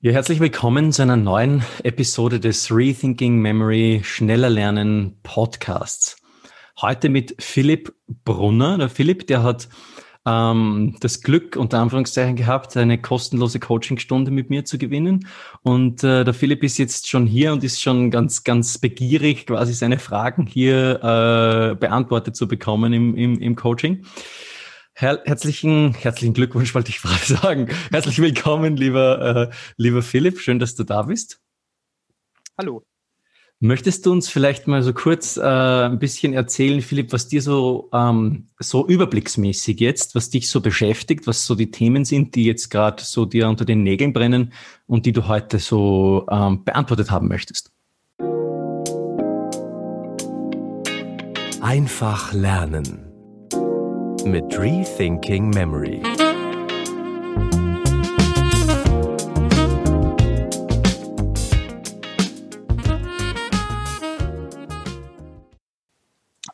Ja, herzlich willkommen zu einer neuen Episode des Rethinking Memory Schneller Lernen Podcasts. Heute mit Philipp Brunner. Der Philipp, der hat ähm, das Glück, unter Anführungszeichen, gehabt, eine kostenlose Coachingstunde mit mir zu gewinnen. Und äh, der Philipp ist jetzt schon hier und ist schon ganz, ganz begierig, quasi seine Fragen hier äh, beantwortet zu bekommen im, im, im Coaching. Her herzlichen, herzlichen Glückwunsch, wollte ich gerade sagen. Herzlich willkommen, lieber, äh, lieber Philipp. Schön, dass du da bist. Hallo. Möchtest du uns vielleicht mal so kurz äh, ein bisschen erzählen, Philipp, was dir so, ähm, so überblicksmäßig jetzt, was dich so beschäftigt, was so die Themen sind, die jetzt gerade so dir unter den Nägeln brennen und die du heute so ähm, beantwortet haben möchtest? Einfach lernen mit Rethinking Memory.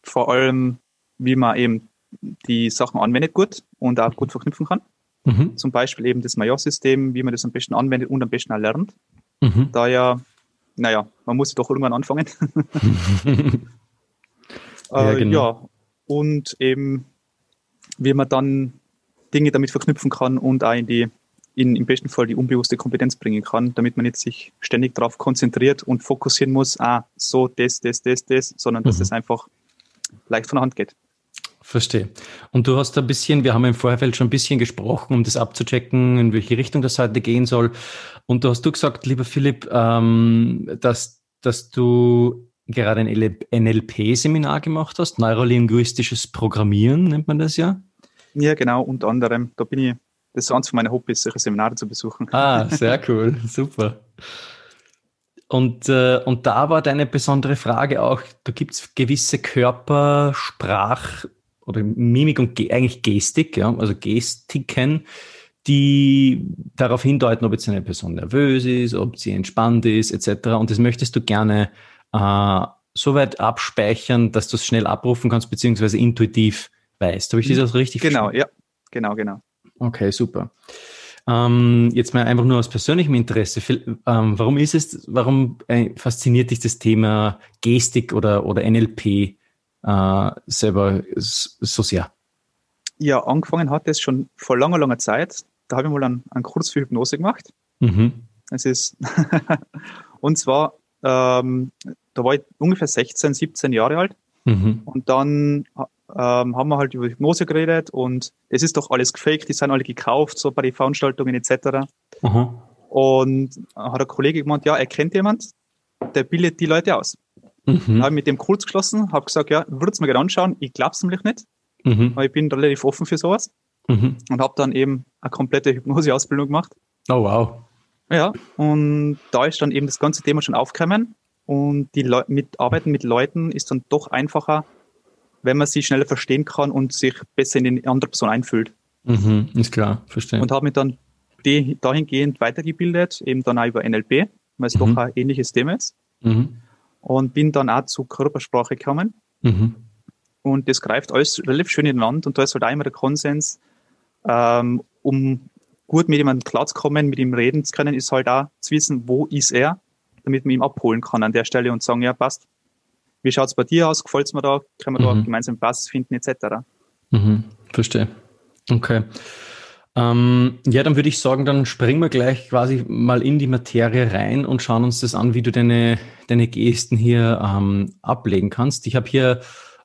Vor allem, wie man eben die Sachen anwendet gut und auch gut verknüpfen kann. Mhm. Zum Beispiel eben das Major-System, wie man das am besten anwendet und am besten auch lernt. Mhm. Da ja, naja, man muss doch irgendwann anfangen. ja, äh, genau. ja, und eben wie man dann Dinge damit verknüpfen kann und auch in die, in, im besten Fall die unbewusste Kompetenz bringen kann, damit man nicht sich ständig darauf konzentriert und fokussieren muss, ah, so, das, das, das, das, sondern dass mhm. es einfach leicht von der Hand geht. Verstehe. Und du hast ein bisschen, wir haben im Vorfeld schon ein bisschen gesprochen, um das abzuchecken, in welche Richtung das heute gehen soll. Und du hast du gesagt, lieber Philipp, ähm, dass, dass du gerade ein NLP-Seminar gemacht hast, neurolinguistisches Programmieren nennt man das ja? Ja, genau, unter anderem. Da bin ich, das ist eins von meinen Hobbys, solche Seminare zu besuchen. Ah, sehr cool, super. Und, äh, und da war deine besondere Frage auch, da gibt es gewisse Körpersprach- oder Mimik und Ge eigentlich Gestik, ja, also Gestiken, die darauf hindeuten, ob jetzt eine Person nervös ist, ob sie entspannt ist, etc. Und das möchtest du gerne äh, so weit abspeichern, dass du es schnell abrufen kannst, beziehungsweise intuitiv weißt. Habe ich das also richtig Genau, verstanden? ja. Genau, genau. Okay, super. Ähm, jetzt mal einfach nur aus persönlichem Interesse. Ähm, warum ist es, warum äh, fasziniert dich das Thema Gestik oder, oder NLP äh, selber so sehr? Ja, angefangen hat es schon vor langer, langer Zeit. Da habe ich mal einen, einen Kurs für Hypnose gemacht. Mhm. Es ist, und zwar ähm, da war ich ungefähr 16, 17 Jahre alt. Mhm. Und dann ähm, haben wir halt über Hypnose geredet und es ist doch alles gefaked, die sind alle gekauft, so bei den Veranstaltungen etc. Mhm. Und hat ein Kollege gemeint, ja, er kennt jemand, der bildet die Leute aus. Mhm. Habe mit dem kurz geschlossen, habe gesagt, ja, würde es mir gerne anschauen, ich glaube es nämlich nicht, mhm. weil ich bin relativ offen für sowas. Mhm. Und habe dann eben eine komplette Hypnose-Ausbildung gemacht. Oh wow. Ja, und da ist dann eben das ganze Thema schon aufgekommen und die Le mit Arbeiten mit Leuten ist dann doch einfacher, wenn man sie schneller verstehen kann und sich besser in die andere Person einfühlt. Mhm, ist klar, verstehe. Und habe mich dann dahingehend weitergebildet, eben dann auch über NLP, weil es mhm. doch ein ähnliches Thema ist. Mhm. Und bin dann auch zu Körpersprache gekommen. Mhm. Und das greift alles relativ schön ineinander und da ist halt auch immer der Konsens, ähm, um gut mit jemandem klarzukommen, mit ihm reden zu können, ist halt auch zu wissen, wo ist er, damit man ihn abholen kann an der Stelle und sagen, ja, passt. Wie schaut es bei dir aus? Gefällt es mir da? Können wir mhm. da gemeinsam Basis finden, etc. Mhm. Verstehe. Okay. Ähm, ja, dann würde ich sagen, dann springen wir gleich quasi mal in die Materie rein und schauen uns das an, wie du deine, deine Gesten hier ähm, ablegen kannst. Ich habe hier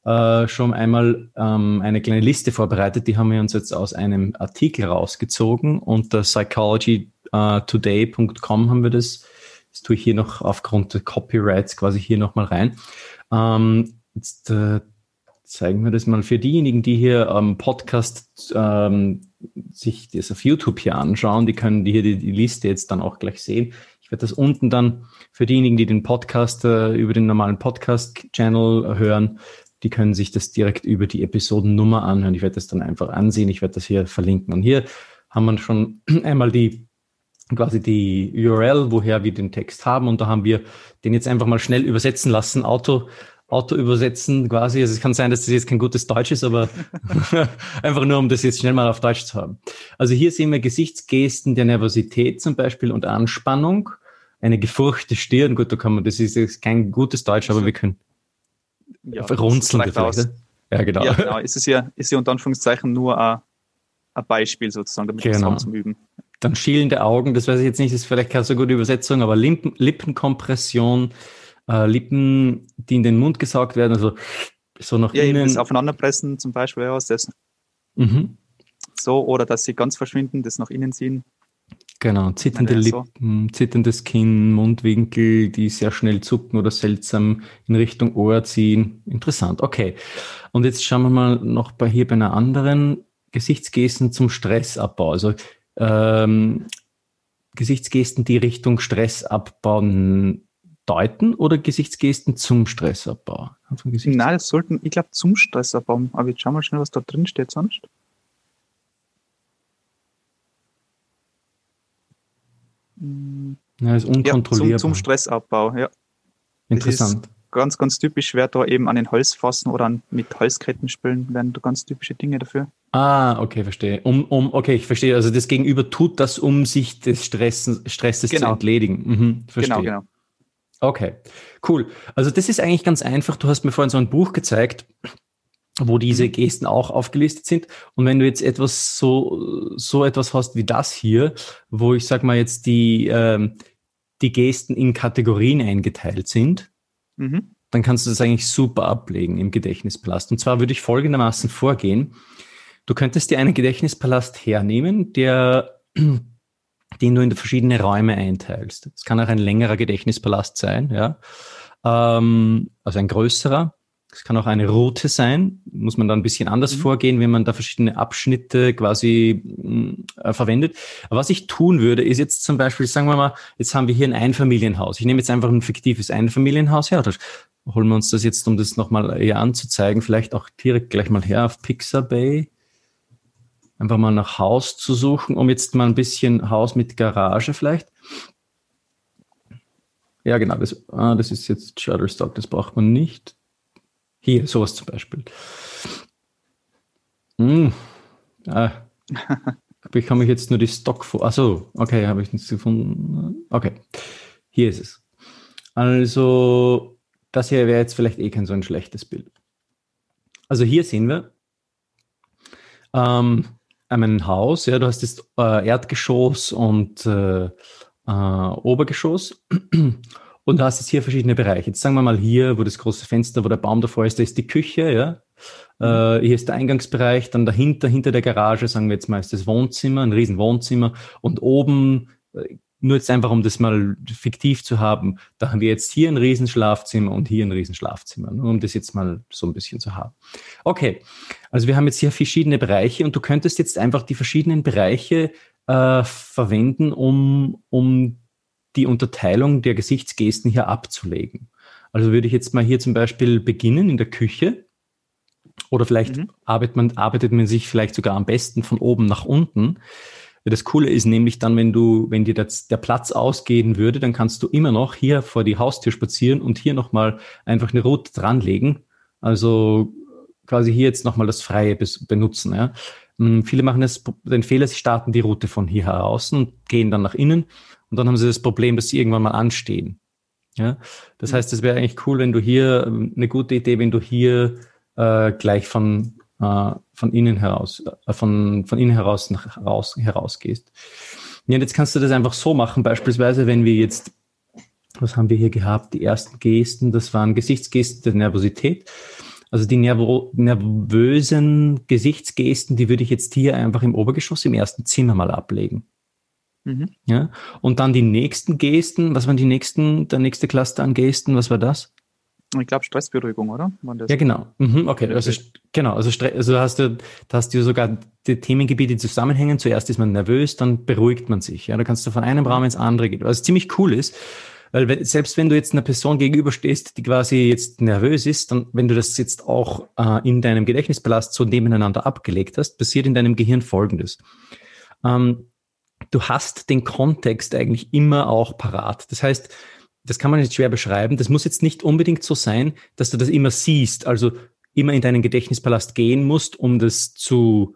äh, schon einmal ähm, eine kleine Liste vorbereitet. Die haben wir uns jetzt aus einem Artikel rausgezogen. Unter psychologytoday.com haben wir das. Das tue ich hier noch aufgrund der Copyrights quasi hier nochmal rein. Ähm, jetzt äh, zeigen wir das mal für diejenigen, die hier am Podcast ähm, sich das auf YouTube hier anschauen. Die können die hier die, die Liste jetzt dann auch gleich sehen. Ich werde das unten dann für diejenigen, die den Podcast äh, über den normalen Podcast-Channel hören, die können sich das direkt über die Episodennummer anhören. Ich werde das dann einfach ansehen. Ich werde das hier verlinken. Und hier haben wir schon einmal die quasi die URL, woher wir den Text haben. Und da haben wir den jetzt einfach mal schnell übersetzen lassen, Auto Auto übersetzen quasi. Also es kann sein, dass das jetzt kein gutes Deutsch ist, aber einfach nur, um das jetzt schnell mal auf Deutsch zu haben. Also hier sehen wir Gesichtsgesten der Nervosität zum Beispiel und Anspannung. Eine gefurchte Stirn. Gut, da kann man, das ist jetzt kein gutes Deutsch, aber wir können ja, runzeln. Ja, genau. Ja, genau. Ist es ja, ist ja unter Anführungszeichen nur ein, ein Beispiel sozusagen, damit genau. zum Üben. Dann schielende Augen, das weiß ich jetzt nicht, ist vielleicht keine so gute Übersetzung, aber Lippen, Lippenkompression, äh, Lippen, die in den Mund gesaugt werden, also so nach ja, innen. Ja, aufeinanderpressen zum Beispiel aus das. Mhm. So, oder dass sie ganz verschwinden, das nach innen ziehen. Genau, zitternde Lippen, so. zitterndes Kinn, Mundwinkel, die sehr schnell zucken oder seltsam in Richtung Ohr ziehen. Interessant, okay. Und jetzt schauen wir mal noch bei hier bei einer anderen Gesichtsgesten zum Stressabbau. Also ähm, Gesichtsgesten, die Richtung Stressabbau deuten oder Gesichtsgesten zum Stressabbau? Nein, das sollten, ich glaube, zum Stressabbau. Aber jetzt schauen wir schnell, was da drin steht sonst. Ja, ist unkontrollierbar. Ja, zum, zum, Stressabbau, ja. Interessant. Ganz, ganz typisch wäre da eben an den Holzfassen oder an, mit Holzketten spielen, wären da ganz typische Dinge dafür. Ah, okay, verstehe. Um, um, okay, ich verstehe. Also das Gegenüber tut das, um sich des Stressen, Stresses genau. zu entledigen. Mhm, verstehe. Genau, genau. Okay, cool. Also das ist eigentlich ganz einfach. Du hast mir vorhin so ein Buch gezeigt, wo diese mhm. Gesten auch aufgelistet sind. Und wenn du jetzt etwas so, so etwas hast wie das hier, wo ich sag mal jetzt die, ähm, die Gesten in Kategorien eingeteilt sind, mhm. dann kannst du das eigentlich super ablegen im Gedächtnispalast. Und zwar würde ich folgendermaßen vorgehen. Du könntest dir einen Gedächtnispalast hernehmen, der den du in verschiedene Räume einteilst. Es kann auch ein längerer Gedächtnispalast sein, ja. Ähm, also ein größerer. Es kann auch eine Route sein. Muss man da ein bisschen anders mhm. vorgehen, wenn man da verschiedene Abschnitte quasi mm, äh, verwendet. Aber was ich tun würde, ist jetzt zum Beispiel, sagen wir mal, jetzt haben wir hier ein Einfamilienhaus. Ich nehme jetzt einfach ein fiktives Einfamilienhaus her. Oder holen wir uns das jetzt, um das nochmal eher anzuzeigen, vielleicht auch direkt gleich mal her auf Pixabay einfach mal nach Haus zu suchen, um jetzt mal ein bisschen Haus mit Garage vielleicht. Ja, genau, das, ah, das ist jetzt Shutterstock, das braucht man nicht. Hier, sowas zum Beispiel. Hm. Ah. bekomme ich jetzt nur die Stock vor. Achso, okay, habe ich nichts gefunden. Okay, hier ist es. Also, das hier wäre jetzt vielleicht eh kein so ein schlechtes Bild. Also hier sehen wir, ähm, ein Haus, ja, du hast das äh, Erdgeschoss und äh, äh, Obergeschoss und du hast jetzt hier verschiedene Bereiche. Jetzt sagen wir mal hier, wo das große Fenster, wo der Baum davor ist, da ist die Küche, ja. Äh, hier ist der Eingangsbereich, dann dahinter, hinter der Garage, sagen wir jetzt mal, ist das Wohnzimmer, ein riesen Wohnzimmer und oben äh, nur jetzt einfach, um das mal fiktiv zu haben, da haben wir jetzt hier ein Riesenschlafzimmer und hier ein Riesenschlafzimmer, nur um das jetzt mal so ein bisschen zu haben. Okay, also wir haben jetzt hier verschiedene Bereiche und du könntest jetzt einfach die verschiedenen Bereiche äh, verwenden, um, um die Unterteilung der Gesichtsgesten hier abzulegen. Also würde ich jetzt mal hier zum Beispiel beginnen in der Küche. Oder vielleicht mhm. arbeitet, man, arbeitet man sich vielleicht sogar am besten von oben nach unten. Das Coole ist nämlich dann, wenn du, wenn dir das, der Platz ausgehen würde, dann kannst du immer noch hier vor die Haustür spazieren und hier nochmal einfach eine Route dranlegen. Also quasi hier jetzt nochmal das Freie benutzen. Ja. Hm, viele machen das, den Fehler, sie starten die Route von hier heraus und gehen dann nach innen und dann haben sie das Problem, dass sie irgendwann mal anstehen. Ja. Das heißt, es wäre eigentlich cool, wenn du hier, eine gute Idee, wenn du hier äh, gleich von äh, von innen heraus, äh, von, von innen heraus nach raus, herausgehst. Ja, und jetzt kannst du das einfach so machen, beispielsweise, wenn wir jetzt, was haben wir hier gehabt? Die ersten Gesten, das waren Gesichtsgesten der Nervosität. Also die nervo nervösen Gesichtsgesten, die würde ich jetzt hier einfach im Obergeschoss im ersten Zimmer mal ablegen. Mhm. Ja, und dann die nächsten Gesten, was waren die nächsten, der nächste Cluster an Gesten, was war das? Ich glaube Stressberuhigung, oder? Ja, genau. Mhm, okay, also genau, also, also hast du, da hast du sogar die Themengebiete zusammenhängen. Zuerst ist man nervös, dann beruhigt man sich. Ja, da kannst du von einem Raum ins andere gehen, was ziemlich cool ist. Weil selbst wenn du jetzt einer Person gegenüberstehst, die quasi jetzt nervös ist, dann, wenn du das jetzt auch äh, in deinem Gedächtnispalast so nebeneinander abgelegt hast, passiert in deinem Gehirn Folgendes. Ähm, du hast den Kontext eigentlich immer auch parat. Das heißt, das kann man jetzt schwer beschreiben. Das muss jetzt nicht unbedingt so sein, dass du das immer siehst, also immer in deinen Gedächtnispalast gehen musst, um das zu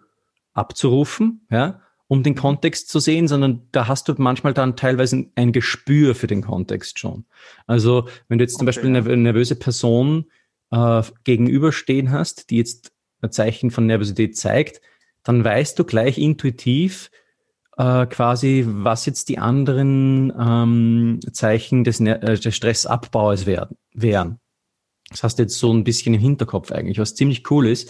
abzurufen, ja, um den Kontext zu sehen, sondern da hast du manchmal dann teilweise ein Gespür für den Kontext schon. Also wenn du jetzt zum okay. Beispiel eine nervöse Person äh, gegenüberstehen hast, die jetzt ein Zeichen von Nervosität zeigt, dann weißt du gleich intuitiv äh, quasi, was jetzt die anderen ähm, Zeichen des, äh, des Stressabbaues werden, wären. Das hast du jetzt so ein bisschen im Hinterkopf eigentlich, was ziemlich cool ist.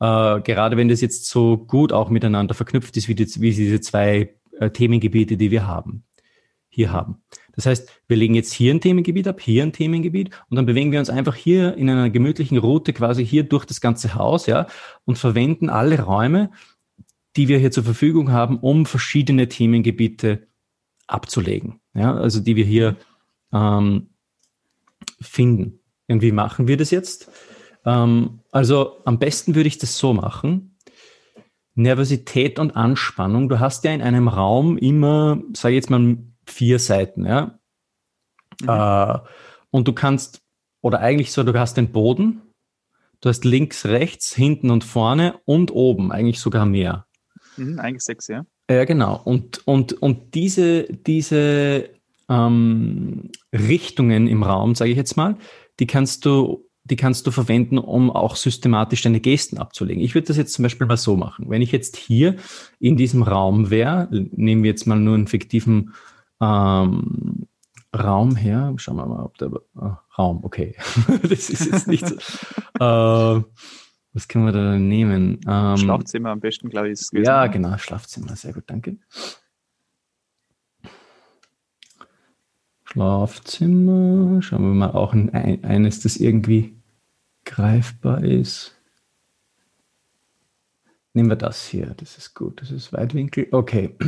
Äh, gerade wenn das jetzt so gut auch miteinander verknüpft ist, wie, die, wie diese zwei äh, Themengebiete, die wir haben, hier haben. Das heißt, wir legen jetzt hier ein Themengebiet ab, hier ein Themengebiet und dann bewegen wir uns einfach hier in einer gemütlichen Route quasi hier durch das ganze Haus, ja, und verwenden alle Räume, die wir hier zur Verfügung haben, um verschiedene Themengebiete abzulegen, ja, also die wir hier ähm, finden. Und wie machen wir das jetzt? Ähm, also am besten würde ich das so machen. Nervosität und Anspannung. Du hast ja in einem Raum immer, sage ich jetzt mal, vier Seiten, ja. Mhm. Äh, und du kannst, oder eigentlich so, du hast den Boden, du hast links, rechts, hinten und vorne und oben, eigentlich sogar mehr. Mhm, eigentlich sechs, ja. Ja, genau. Und, und, und diese, diese ähm, Richtungen im Raum, sage ich jetzt mal, die kannst du die kannst du verwenden, um auch systematisch deine Gesten abzulegen. Ich würde das jetzt zum Beispiel mal so machen. Wenn ich jetzt hier in diesem Raum wäre, nehmen wir jetzt mal nur einen fiktiven ähm, Raum her. Schauen wir mal, ob der äh, Raum, okay. das ist jetzt nicht so. äh, was können wir da nehmen? Ähm, Schlafzimmer am besten, glaube ich. Ist ja, genau, Schlafzimmer. Sehr gut, danke. Schlafzimmer. Schauen wir mal auch ein, eines, das irgendwie greifbar ist. Nehmen wir das hier. Das ist gut. Das ist Weitwinkel. Okay.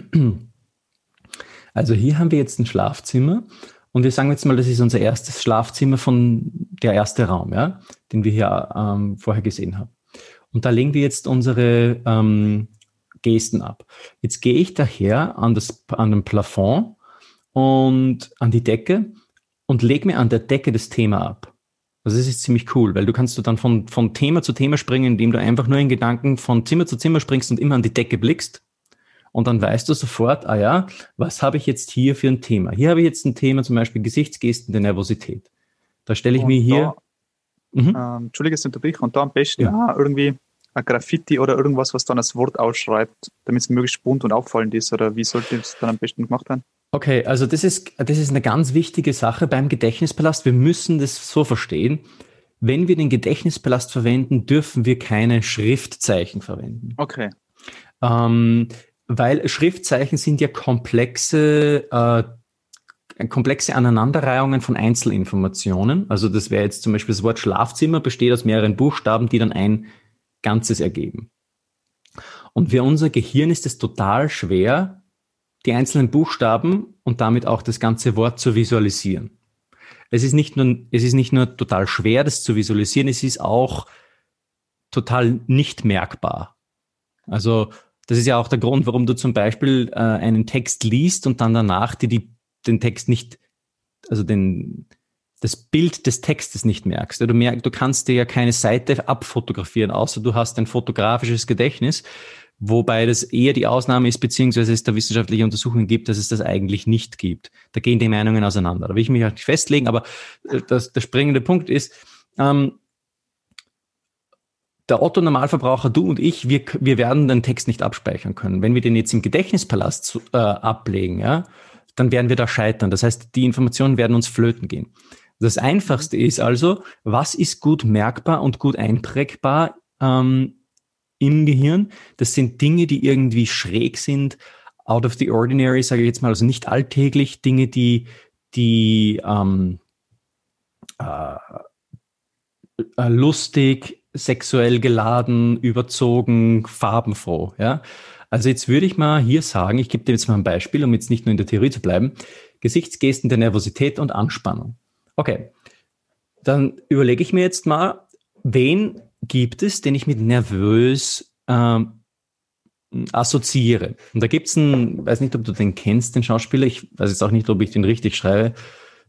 Also hier haben wir jetzt ein Schlafzimmer und wir sagen jetzt mal, das ist unser erstes Schlafzimmer von der erste Raum, ja, den wir hier ähm, vorher gesehen haben. Und da legen wir jetzt unsere ähm, Gesten ab. Jetzt gehe ich daher an, das, an den Plafond und an die Decke und lege mir an der Decke das Thema ab. Also das ist ziemlich cool, weil du kannst du dann von, von Thema zu Thema springen, indem du einfach nur in Gedanken von Zimmer zu Zimmer springst und immer an die Decke blickst. Und dann weißt du sofort, ah ja, was habe ich jetzt hier für ein Thema? Hier habe ich jetzt ein Thema, zum Beispiel Gesichtsgesten der Nervosität. Da stelle ich und mir hier. Da, mhm. ähm, Entschuldige, es unterbricht. Und da am besten ja. irgendwie ein Graffiti oder irgendwas, was dann das Wort ausschreibt, damit es möglichst bunt und auffallend ist? Oder wie sollte es dann am besten gemacht werden? Okay, also das ist, das ist eine ganz wichtige Sache beim Gedächtnispalast. Wir müssen das so verstehen. Wenn wir den Gedächtnispalast verwenden, dürfen wir keine Schriftzeichen verwenden. Okay. Ähm, weil Schriftzeichen sind ja komplexe, äh, komplexe Aneinanderreihungen von Einzelinformationen. Also das wäre jetzt zum Beispiel das Wort Schlafzimmer besteht aus mehreren Buchstaben, die dann ein Ganzes ergeben. Und für unser Gehirn ist es total schwer, die einzelnen Buchstaben und damit auch das ganze Wort zu visualisieren. Es ist nicht nur, es ist nicht nur total schwer, das zu visualisieren, es ist auch total nicht merkbar. Also, das ist ja auch der Grund, warum du zum Beispiel äh, einen Text liest und dann danach dir die, den Text nicht, also den, das Bild des Textes nicht merkst. Du, merkst, du kannst dir ja keine Seite abfotografieren, außer du hast ein fotografisches Gedächtnis. Wobei das eher die Ausnahme ist, beziehungsweise es da wissenschaftliche Untersuchungen gibt, dass es das eigentlich nicht gibt. Da gehen die Meinungen auseinander. Da will ich mich auch nicht festlegen, aber äh, das, der springende Punkt ist, ähm, der Otto-Normalverbraucher, du und ich, wir, wir werden den Text nicht abspeichern können. Wenn wir den jetzt im Gedächtnispalast zu, äh, ablegen, ja, dann werden wir da scheitern. Das heißt, die Informationen werden uns flöten gehen. Das Einfachste ist also, was ist gut merkbar und gut einprägbar ähm, im Gehirn. Das sind Dinge, die irgendwie schräg sind, out of the ordinary, sage ich jetzt mal, also nicht alltäglich, Dinge, die, die ähm, äh, äh, lustig, sexuell geladen, überzogen, farbenfroh. Ja? Also jetzt würde ich mal hier sagen, ich gebe dir jetzt mal ein Beispiel, um jetzt nicht nur in der Theorie zu bleiben, Gesichtsgesten der Nervosität und Anspannung. Okay, dann überlege ich mir jetzt mal, wen gibt es, den ich mit nervös ähm, assoziiere. Und da gibt es einen, weiß nicht, ob du den kennst, den Schauspieler, ich weiß jetzt auch nicht, ob ich den richtig schreibe,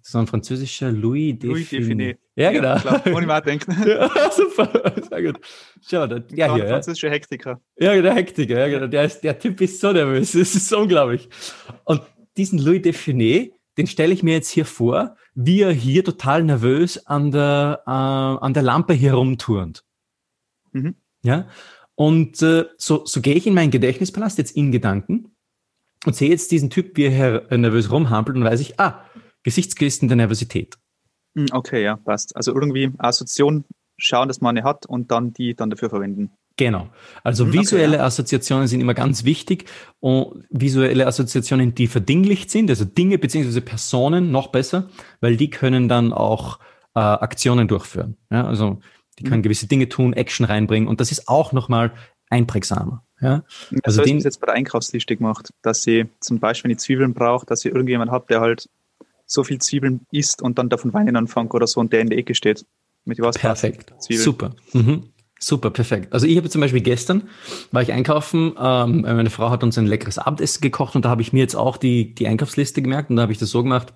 so ein französischer Louis Define. Louis Define. Ja, genau. Ja, klar, ohne mal denken. ja, super, sehr gut. Schau, der, ja, hier, französischer Hektiker. Ja, der Hektiker, ja, genau. Der, ist, der Typ ist so nervös, das ist so unglaublich. Und diesen Louis Define, den stelle ich mir jetzt hier vor, wie er hier total nervös an der, äh, an der Lampe herumturnt. Mhm. Ja, und äh, so, so gehe ich in meinen Gedächtnispalast jetzt in Gedanken und sehe jetzt diesen Typ, wie er nervös rumhampelt und weiß ich, ah, Gesichtsgesten der Nervosität. Hm, okay, ja, passt. Also irgendwie Assoziation schauen, dass man eine hat und dann die dann dafür verwenden. Genau. Also visuelle okay, ja. Assoziationen sind immer ganz wichtig und visuelle Assoziationen, die verdinglicht sind, also Dinge beziehungsweise Personen noch besser, weil die können dann auch äh, Aktionen durchführen. Ja, also die können mhm. gewisse Dinge tun, Action reinbringen und das ist auch nochmal einprägsamer. Ja? Also den, jetzt bei der Einkaufsliste gemacht, dass sie zum Beispiel, wenn ich Zwiebeln brauche, dass ihr irgendjemand habt, der halt so viel Zwiebeln isst und dann davon weinen anfängt oder so und der in der Ecke steht. Mit was perfekt. Super. Mhm. Super, perfekt. Also ich habe zum Beispiel gestern, war ich einkaufen, ähm, meine Frau hat uns ein leckeres Abendessen gekocht und da habe ich mir jetzt auch die, die Einkaufsliste gemerkt und da habe ich das so gemacht,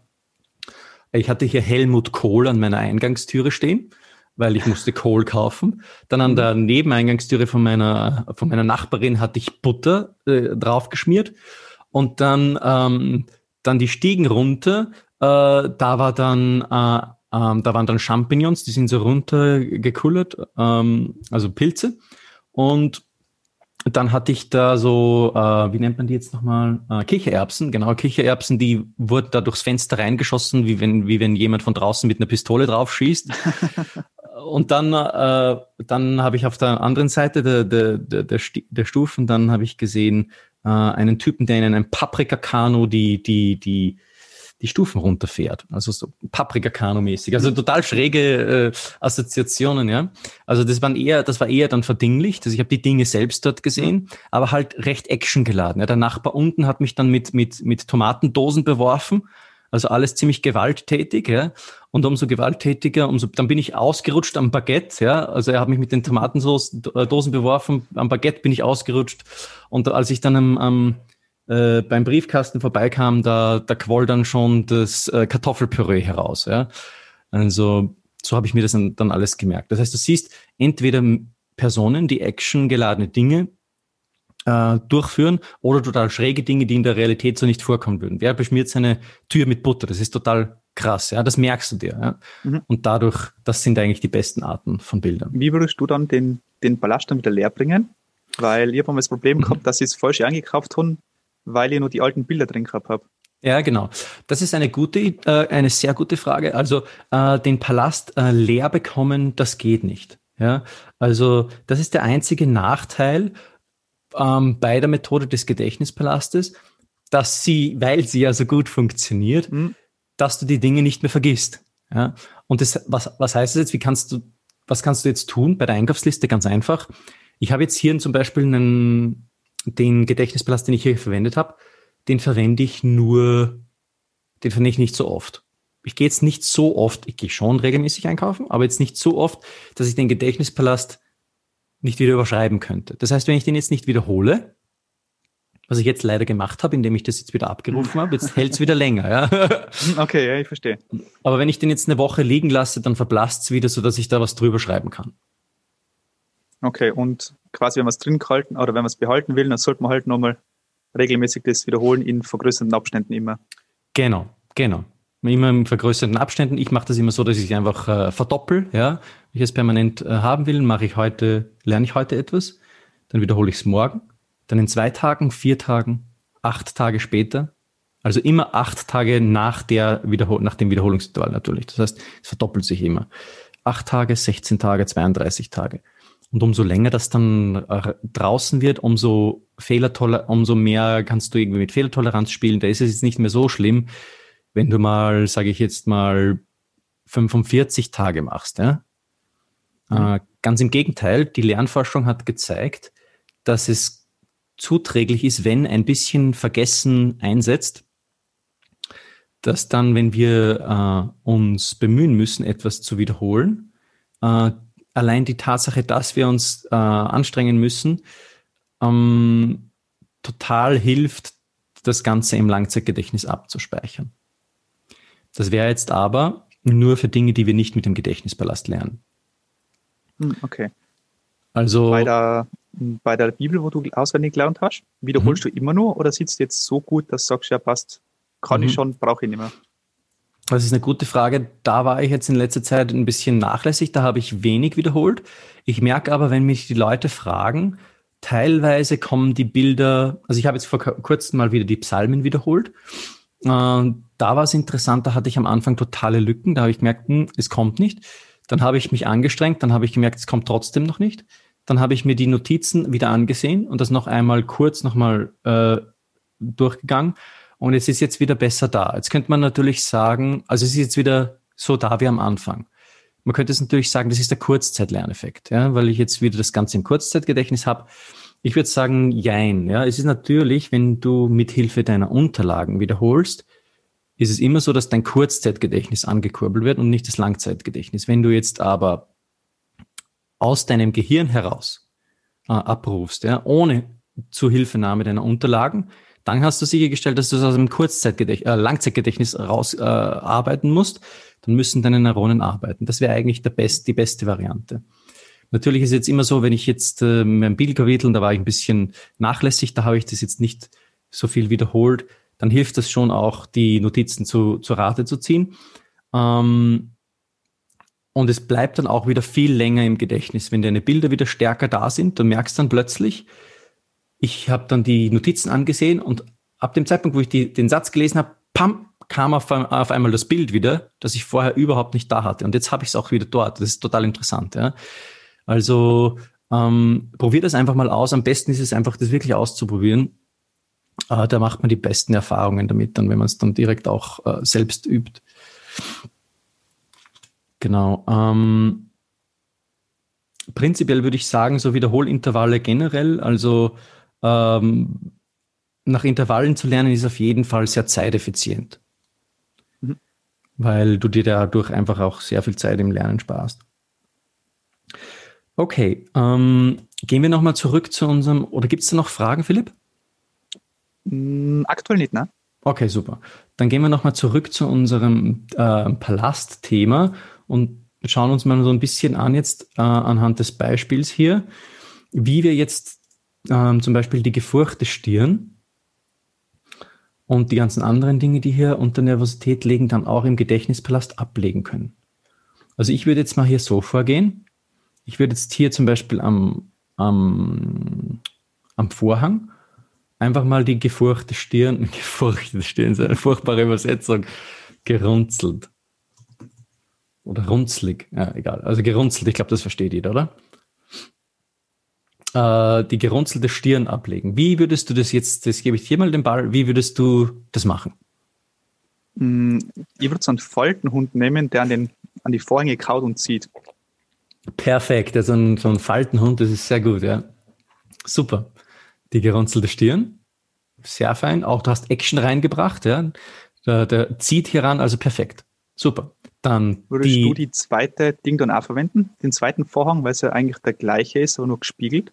ich hatte hier Helmut Kohl an meiner Eingangstüre stehen weil ich musste Kohl kaufen. Dann an der Nebeneingangstüre von meiner, von meiner Nachbarin hatte ich Butter äh, draufgeschmiert. Und dann, ähm, dann die Stiegen runter, äh, da war dann, äh, ähm, da waren dann Champignons, die sind so runtergekullert, ähm, also Pilze. Und dann hatte ich da so, äh, wie nennt man die jetzt nochmal? Äh, Kichererbsen, genau, Kichererbsen, die wurden da durchs Fenster reingeschossen, wie wenn, wie wenn jemand von draußen mit einer Pistole drauf schießt. und dann, äh, dann habe ich auf der anderen Seite der, der, der, der, der Stufen, dann habe ich gesehen äh, einen Typen, der in einem Paprika-Kanu die, die, die, die Stufen runterfährt. Also so Paprika-Kanu-mäßig. Also total schräge äh, Assoziationen, ja. Also das waren eher, das war eher dann verdinglicht. Also ich habe die Dinge selbst dort gesehen, aber halt recht actiongeladen. Ja. Der Nachbar unten hat mich dann mit, mit, mit Tomatendosen beworfen also alles ziemlich gewalttätig, ja. Und umso gewalttätiger, umso, dann bin ich ausgerutscht am Baguette, ja. Also er hat mich mit den Tomatendosen äh, beworfen, am Baguette bin ich ausgerutscht. Und als ich dann am, am äh, beim Briefkasten vorbeikam, da, da quoll dann schon das äh, Kartoffelpüree heraus, ja. Also so habe ich mir das dann, dann alles gemerkt. Das heißt, du siehst entweder Personen, die actiongeladene Dinge äh, durchführen oder total schräge Dinge, die in der Realität so nicht vorkommen würden. Wer beschmiert seine Tür mit Butter? Das ist total krass, ja, das merkst du dir. Ja? Mhm. Und dadurch, das sind eigentlich die besten Arten von Bildern. Wie würdest du dann den, den Ballast dann wieder leer bringen? Weil ich habe das Problem gehabt, dass ich es falsch eingekauft habe, weil ich nur die alten Bilder drin gehabt habe. Ja, genau. Das ist eine gute, äh, eine sehr gute Frage. Also äh, den Palast äh, leer bekommen, das geht nicht. Ja, also das ist der einzige Nachteil ähm, bei der Methode des Gedächtnispalastes, dass sie, weil sie ja so gut funktioniert, mhm. dass du die Dinge nicht mehr vergisst. Ja? Und das, was, was heißt das jetzt? Wie kannst du, was kannst du jetzt tun bei der Einkaufsliste? Ganz einfach. Ich habe jetzt hier zum Beispiel einen, den Gedächtnispalast, den ich hier verwendet habe, den verwende ich nur, den verwende ich nicht so oft. Ich gehe jetzt nicht so oft, ich gehe schon regelmäßig einkaufen, aber jetzt nicht so oft, dass ich den Gedächtnispalast nicht wieder überschreiben könnte. Das heißt, wenn ich den jetzt nicht wiederhole, was ich jetzt leider gemacht habe, indem ich das jetzt wieder abgerufen habe, jetzt hält es wieder länger. Ja? Okay, ja, ich verstehe. Aber wenn ich den jetzt eine Woche liegen lasse, dann verblasst es wieder, sodass ich da was drüber schreiben kann. Okay, und quasi, wenn man es drin gehalten oder wenn man es behalten will, dann sollte man halt nochmal regelmäßig das wiederholen in vergrößerten Abständen immer. Genau, genau immer in vergrößerten Abständen. Ich mache das immer so, dass ich einfach äh, verdoppel. Ja, wenn ich es permanent äh, haben will, mache ich heute, lerne ich heute etwas, dann wiederhole ich es morgen, dann in zwei Tagen, vier Tagen, acht Tage später. Also immer acht Tage nach der Wiederhol nach dem Wiederholungsintervall natürlich. Das heißt, es verdoppelt sich immer. Acht Tage, 16 Tage, 32 Tage. Und umso länger das dann äh, draußen wird, umso Fehlertoler, umso mehr kannst du irgendwie mit Fehlertoleranz spielen. Da ist es jetzt nicht mehr so schlimm, wenn du mal, sage ich jetzt mal, 45 Tage machst. Ja? Mhm. Äh, ganz im Gegenteil, die Lernforschung hat gezeigt, dass es zuträglich ist, wenn ein bisschen Vergessen einsetzt, dass dann, wenn wir äh, uns bemühen müssen, etwas zu wiederholen, äh, allein die Tatsache, dass wir uns äh, anstrengen müssen, ähm, total hilft, das Ganze im Langzeitgedächtnis abzuspeichern. Das wäre jetzt aber nur für Dinge, die wir nicht mit dem Gedächtnispalast lernen. Hm, okay. Also bei der, bei der Bibel, wo du auswendig gelernt hast, wiederholst mhm. du immer nur oder sitzt du jetzt so gut, dass du sagst, ja passt, kann mhm. ich schon, brauche ich nicht mehr? Das ist eine gute Frage. Da war ich jetzt in letzter Zeit ein bisschen nachlässig, da habe ich wenig wiederholt. Ich merke aber, wenn mich die Leute fragen, teilweise kommen die Bilder, also ich habe jetzt vor kurzem mal wieder die Psalmen wiederholt. Äh, da war es interessant, da hatte ich am Anfang totale Lücken, da habe ich gemerkt, hm, es kommt nicht. Dann habe ich mich angestrengt, dann habe ich gemerkt, es kommt trotzdem noch nicht. Dann habe ich mir die Notizen wieder angesehen und das noch einmal kurz nochmal äh, durchgegangen. Und es ist jetzt wieder besser da. Jetzt könnte man natürlich sagen, also es ist jetzt wieder so da wie am Anfang. Man könnte es natürlich sagen, das ist der Kurzzeitlerneffekt, ja, weil ich jetzt wieder das Ganze im Kurzzeitgedächtnis habe. Ich würde sagen, jein. Ja. Es ist natürlich, wenn du mit Hilfe deiner Unterlagen wiederholst, ist es immer so, dass dein Kurzzeitgedächtnis angekurbelt wird und nicht das Langzeitgedächtnis. Wenn du jetzt aber aus deinem Gehirn heraus äh, abrufst, ja, ohne Zuhilfenahme deiner Unterlagen, dann hast du sichergestellt, dass du es aus dem Kurzzeitgedächtnis, äh, Langzeitgedächtnis rausarbeiten äh, musst. Dann müssen deine Neuronen arbeiten. Das wäre eigentlich der best, die beste Variante. Natürlich ist es jetzt immer so, wenn ich jetzt äh, mein Bildkapitel, da war ich ein bisschen nachlässig, da habe ich das jetzt nicht so viel wiederholt, dann hilft das schon auch, die Notizen zu, zu Rate zu ziehen. Ähm, und es bleibt dann auch wieder viel länger im Gedächtnis. Wenn deine Bilder wieder stärker da sind, dann merkst du dann plötzlich, ich habe dann die Notizen angesehen und ab dem Zeitpunkt, wo ich die, den Satz gelesen habe, pam, kam auf, auf, einmal das Bild wieder, das ich vorher überhaupt nicht da hatte. Und jetzt habe ich es auch wieder dort. Das ist total interessant. Ja? Also ähm, probier das einfach mal aus. Am besten ist es einfach, das wirklich auszuprobieren. Äh, da macht man die besten Erfahrungen damit, dann, wenn man es dann direkt auch äh, selbst übt. Genau. Ähm, prinzipiell würde ich sagen, so Wiederholintervalle generell, also ähm, nach Intervallen zu lernen, ist auf jeden Fall sehr zeiteffizient. Mhm. Weil du dir dadurch einfach auch sehr viel Zeit im Lernen sparst. Okay, ähm, gehen wir nochmal zurück zu unserem, oder gibt es da noch Fragen, Philipp? Mm, aktuell nicht, ne? Okay, super. Dann gehen wir nochmal zurück zu unserem äh, Palastthema und schauen uns mal so ein bisschen an jetzt äh, anhand des Beispiels hier, wie wir jetzt ähm, zum Beispiel die gefurchte Stirn und die ganzen anderen Dinge, die hier unter Nervosität liegen, dann auch im Gedächtnispalast ablegen können. Also ich würde jetzt mal hier so vorgehen. Ich würde jetzt hier zum Beispiel am, am, am Vorhang einfach mal die gefurchte Stirn, gefurchte Stirn, ist eine furchtbare Übersetzung, gerunzelt. Oder runzlig, ja, egal. Also gerunzelt, ich glaube, das versteht jeder, oder? Äh, die gerunzelte Stirn ablegen. Wie würdest du das jetzt, das gebe ich dir mal den Ball, wie würdest du das machen? Mm, ich würde so einen Faltenhund nehmen, der an, den, an die Vorhänge kaut und zieht. Perfekt, also ein, so ein Faltenhund, das ist sehr gut, ja. Super. Die gerunzelte Stirn, sehr fein. Auch du hast Action reingebracht, ja. Der, der zieht hier ran, also perfekt. Super. Dann Würdest die, du die zweite Ding dann auch verwenden? Den zweiten Vorhang, weil es ja eigentlich der gleiche ist, aber nur gespiegelt?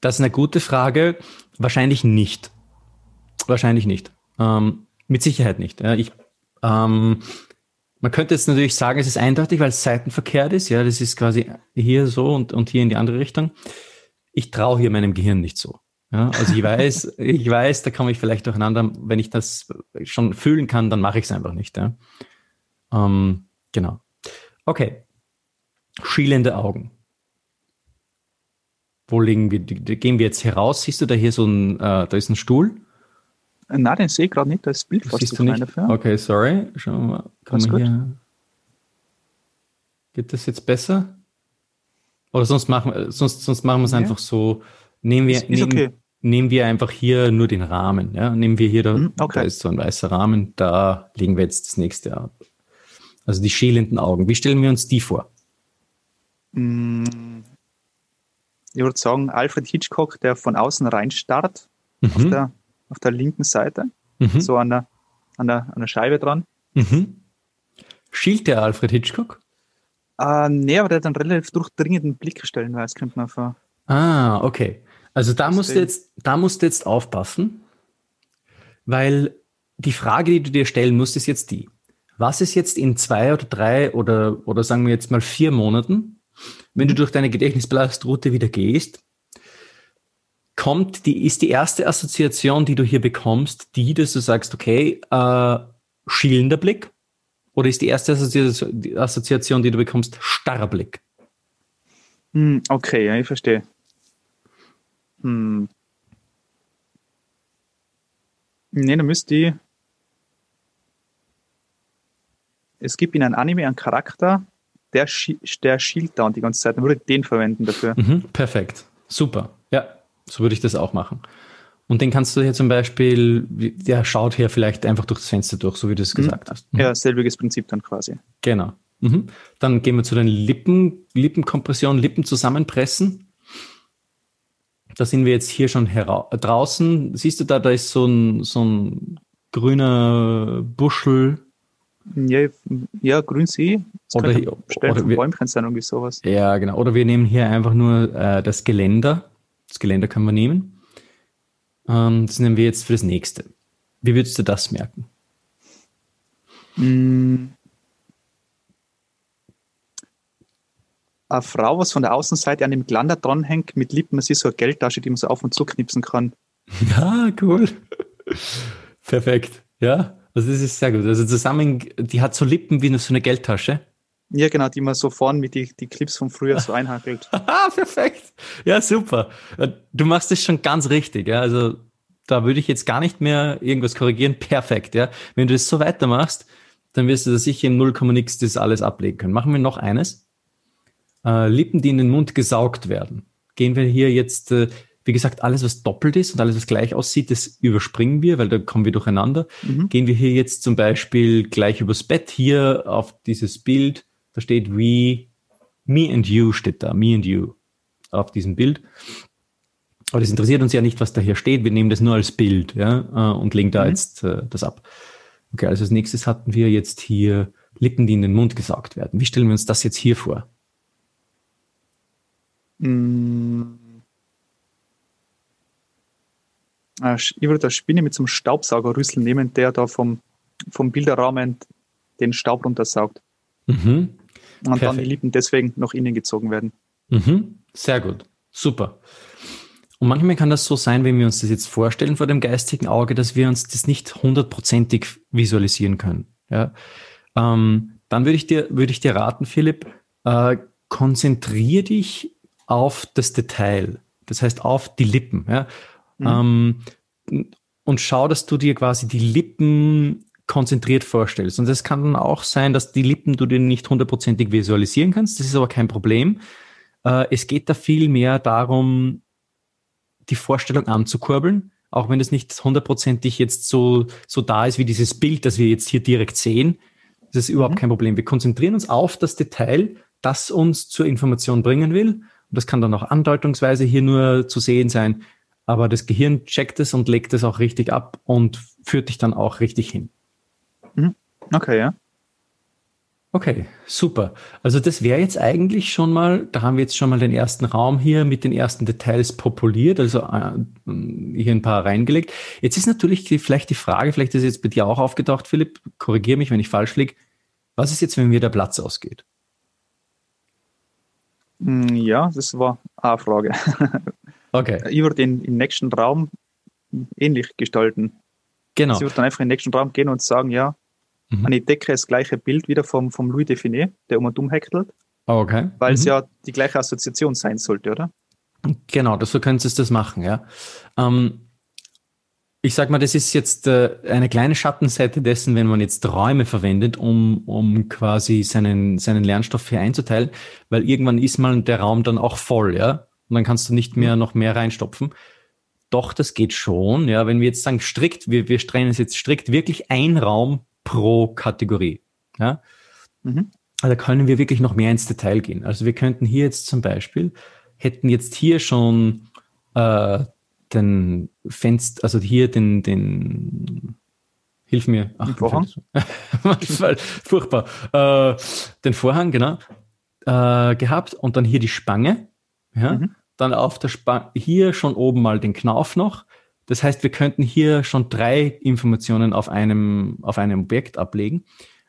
Das ist eine gute Frage. Wahrscheinlich nicht. Wahrscheinlich nicht. Ähm, mit Sicherheit nicht. Ja, ich, ähm, man könnte jetzt natürlich sagen, es ist eindeutig, weil es seitenverkehrt ist. Ja, das ist quasi hier so und, und hier in die andere Richtung. Ich traue hier meinem Gehirn nicht so. Ja, also ich weiß, ich weiß, da komme ich vielleicht durcheinander. Wenn ich das schon fühlen kann, dann mache ich es einfach nicht. Ja. Ähm, genau. Okay. Schielende Augen. Wo liegen wir? Gehen wir jetzt heraus? Siehst du da hier so ein, äh, da ist ein Stuhl? Äh, nein, den sehe ich gerade nicht. Da ist Bild fast Siehst du nicht? Dafür. Okay, sorry. Schauen wir mal. Kann man hier... Geht das jetzt besser? Oder sonst machen, sonst, sonst machen wir es okay. einfach so. Nehmen wir, ist, ist nehmen, okay. nehmen wir einfach hier nur den Rahmen. Ja? Nehmen wir hier, da, mhm, okay. da ist so ein weißer Rahmen, da legen wir jetzt das nächste ab. Also die schälenden Augen. Wie stellen wir uns die vor? Ich würde sagen, Alfred Hitchcock, der von außen reinstarrt, mhm. auf, der, auf der linken Seite, mhm. so an der, an, der, an der Scheibe dran. Mhm. Schielt der Alfred Hitchcock? Äh, nee, aber der hat einen relativ durchdringenden Blick stellenweise, könnte man vor. Ah, okay. Also da musst, du jetzt, da musst du jetzt aufpassen, weil die Frage, die du dir stellen musst, ist jetzt die. Was ist jetzt in zwei oder drei oder, oder sagen wir jetzt mal vier Monaten, wenn du durch deine Gedächtnisblastroute wieder gehst, kommt die, ist die erste Assoziation, die du hier bekommst, die, dass du sagst, okay, äh, schielender Blick? Oder ist die erste Assoziation, die du bekommst, starrer Blick? Hm, okay, ja, ich verstehe. Hm. Nee, dann müsste die. Es gibt in einem Anime einen Charakter, der, der schielt da und die ganze Zeit. Dann würde ich den verwenden dafür. Mhm, perfekt. Super. Ja, so würde ich das auch machen. Und den kannst du hier zum Beispiel, der schaut hier vielleicht einfach durch das Fenster durch, so wie du es mhm. gesagt hast. Mhm. Ja, selbiges Prinzip dann quasi. Genau. Mhm. Dann gehen wir zu den Lippen, Lippenkompression, Lippen zusammenpressen. Da sind wir jetzt hier schon draußen. Siehst du da, da ist so ein, so ein grüner Buschel. Ja, ja Grünsee. Das oder, oder wir, Bäumchen sein, irgendwie sowas. Ja, genau. Oder wir nehmen hier einfach nur äh, das Geländer. Das Geländer können wir nehmen. Ähm, das nehmen wir jetzt für das nächste. Wie würdest du das merken? Mm. Eine Frau, was von der Außenseite an dem Glander dranhängt, mit Lippen, sie ist so eine Geldtasche, die man so auf und zu knipsen kann. Ja, cool. Perfekt. Ja, also das ist sehr gut. Also zusammen, die hat so Lippen wie so eine Geldtasche. Ja, genau, die man so vorn mit die, die Clips von früher so einhackelt. Perfekt. Ja, super. Du machst das schon ganz richtig. Ja. Also da würde ich jetzt gar nicht mehr irgendwas korrigieren. Perfekt. Ja. Wenn du das so weitermachst, dann wirst du da sicher im 0, nix das alles ablegen können. Machen wir noch eines. Äh, Lippen, die in den Mund gesaugt werden. Gehen wir hier jetzt, äh, wie gesagt, alles, was doppelt ist und alles, was gleich aussieht, das überspringen wir, weil da kommen wir durcheinander. Mhm. Gehen wir hier jetzt zum Beispiel gleich übers Bett hier auf dieses Bild da steht we, me and you steht da, me and you auf diesem Bild. Aber das interessiert uns ja nicht, was da hier steht. Wir nehmen das nur als Bild ja, äh, und legen da mhm. jetzt äh, das ab. Okay, also als nächstes hatten wir jetzt hier Lippen, die in den Mund gesaugt werden. Wie stellen wir uns das jetzt hier vor? Mm. Ah, ich würde da Spinne mit so einem Staubsaugerrüssel nehmen, der da vom, vom Bilderrahmen den Staub runtersaugt. Mhm. Und Perfekt. dann die Lippen deswegen nach innen gezogen werden. Mhm. Sehr gut. Super. Und manchmal kann das so sein, wenn wir uns das jetzt vorstellen vor dem geistigen Auge, dass wir uns das nicht hundertprozentig visualisieren können. Ja? Ähm, dann würde ich dir, würde ich dir raten, Philipp, äh, konzentrier dich auf das Detail. Das heißt, auf die Lippen. Ja? Mhm. Ähm, und schau, dass du dir quasi die Lippen konzentriert vorstellst. Und es kann dann auch sein, dass die Lippen du dir nicht hundertprozentig visualisieren kannst. Das ist aber kein Problem. Äh, es geht da viel mehr darum, die Vorstellung anzukurbeln, auch wenn es nicht hundertprozentig jetzt so, so da ist wie dieses Bild, das wir jetzt hier direkt sehen. Das ist überhaupt mhm. kein Problem. Wir konzentrieren uns auf das Detail, das uns zur Information bringen will. Und das kann dann auch andeutungsweise hier nur zu sehen sein. Aber das Gehirn checkt es und legt es auch richtig ab und führt dich dann auch richtig hin. Mhm. Okay, ja. Okay, super. Also das wäre jetzt eigentlich schon mal, da haben wir jetzt schon mal den ersten Raum hier mit den ersten Details populiert, also äh, hier ein paar reingelegt. Jetzt ist natürlich die, vielleicht die Frage, vielleicht ist es jetzt bei dir auch aufgetaucht, Philipp, korrigiere mich, wenn ich falsch liege. Was ist jetzt, wenn mir der Platz ausgeht? Hm, ja, das war eine Frage. Okay. Ich würde den, den nächsten Raum ähnlich gestalten. Genau. Sie würde dann einfach in den nächsten Raum gehen und sagen, ja, Mhm. Und ich decke das gleiche Bild wieder vom, vom Louis Define, der um und um hektelt. Oh, okay. Weil mhm. es ja die gleiche Assoziation sein sollte, oder? Genau, so könntest du das machen, ja. Ähm, ich sag mal, das ist jetzt äh, eine kleine Schattenseite dessen, wenn man jetzt Räume verwendet, um, um quasi seinen, seinen Lernstoff hier einzuteilen, weil irgendwann ist mal der Raum dann auch voll, ja. Und dann kannst du nicht mehr noch mehr reinstopfen. Doch, das geht schon, ja. Wenn wir jetzt sagen, strikt, wir, wir strengen es jetzt strikt, wirklich ein Raum pro Kategorie. Ja? Mhm. Also können wir wirklich noch mehr ins Detail gehen. Also wir könnten hier jetzt zum Beispiel, hätten jetzt hier schon äh, den Fenster, also hier den, den Hilf mir. Ach, Vorhang? furchtbar. Äh, den Vorhang, genau. Äh, gehabt und dann hier die Spange. Ja? Mhm. Dann auf der Spange, hier schon oben mal den Knauf noch. Das heißt, wir könnten hier schon drei Informationen auf einem, auf einem Objekt ablegen.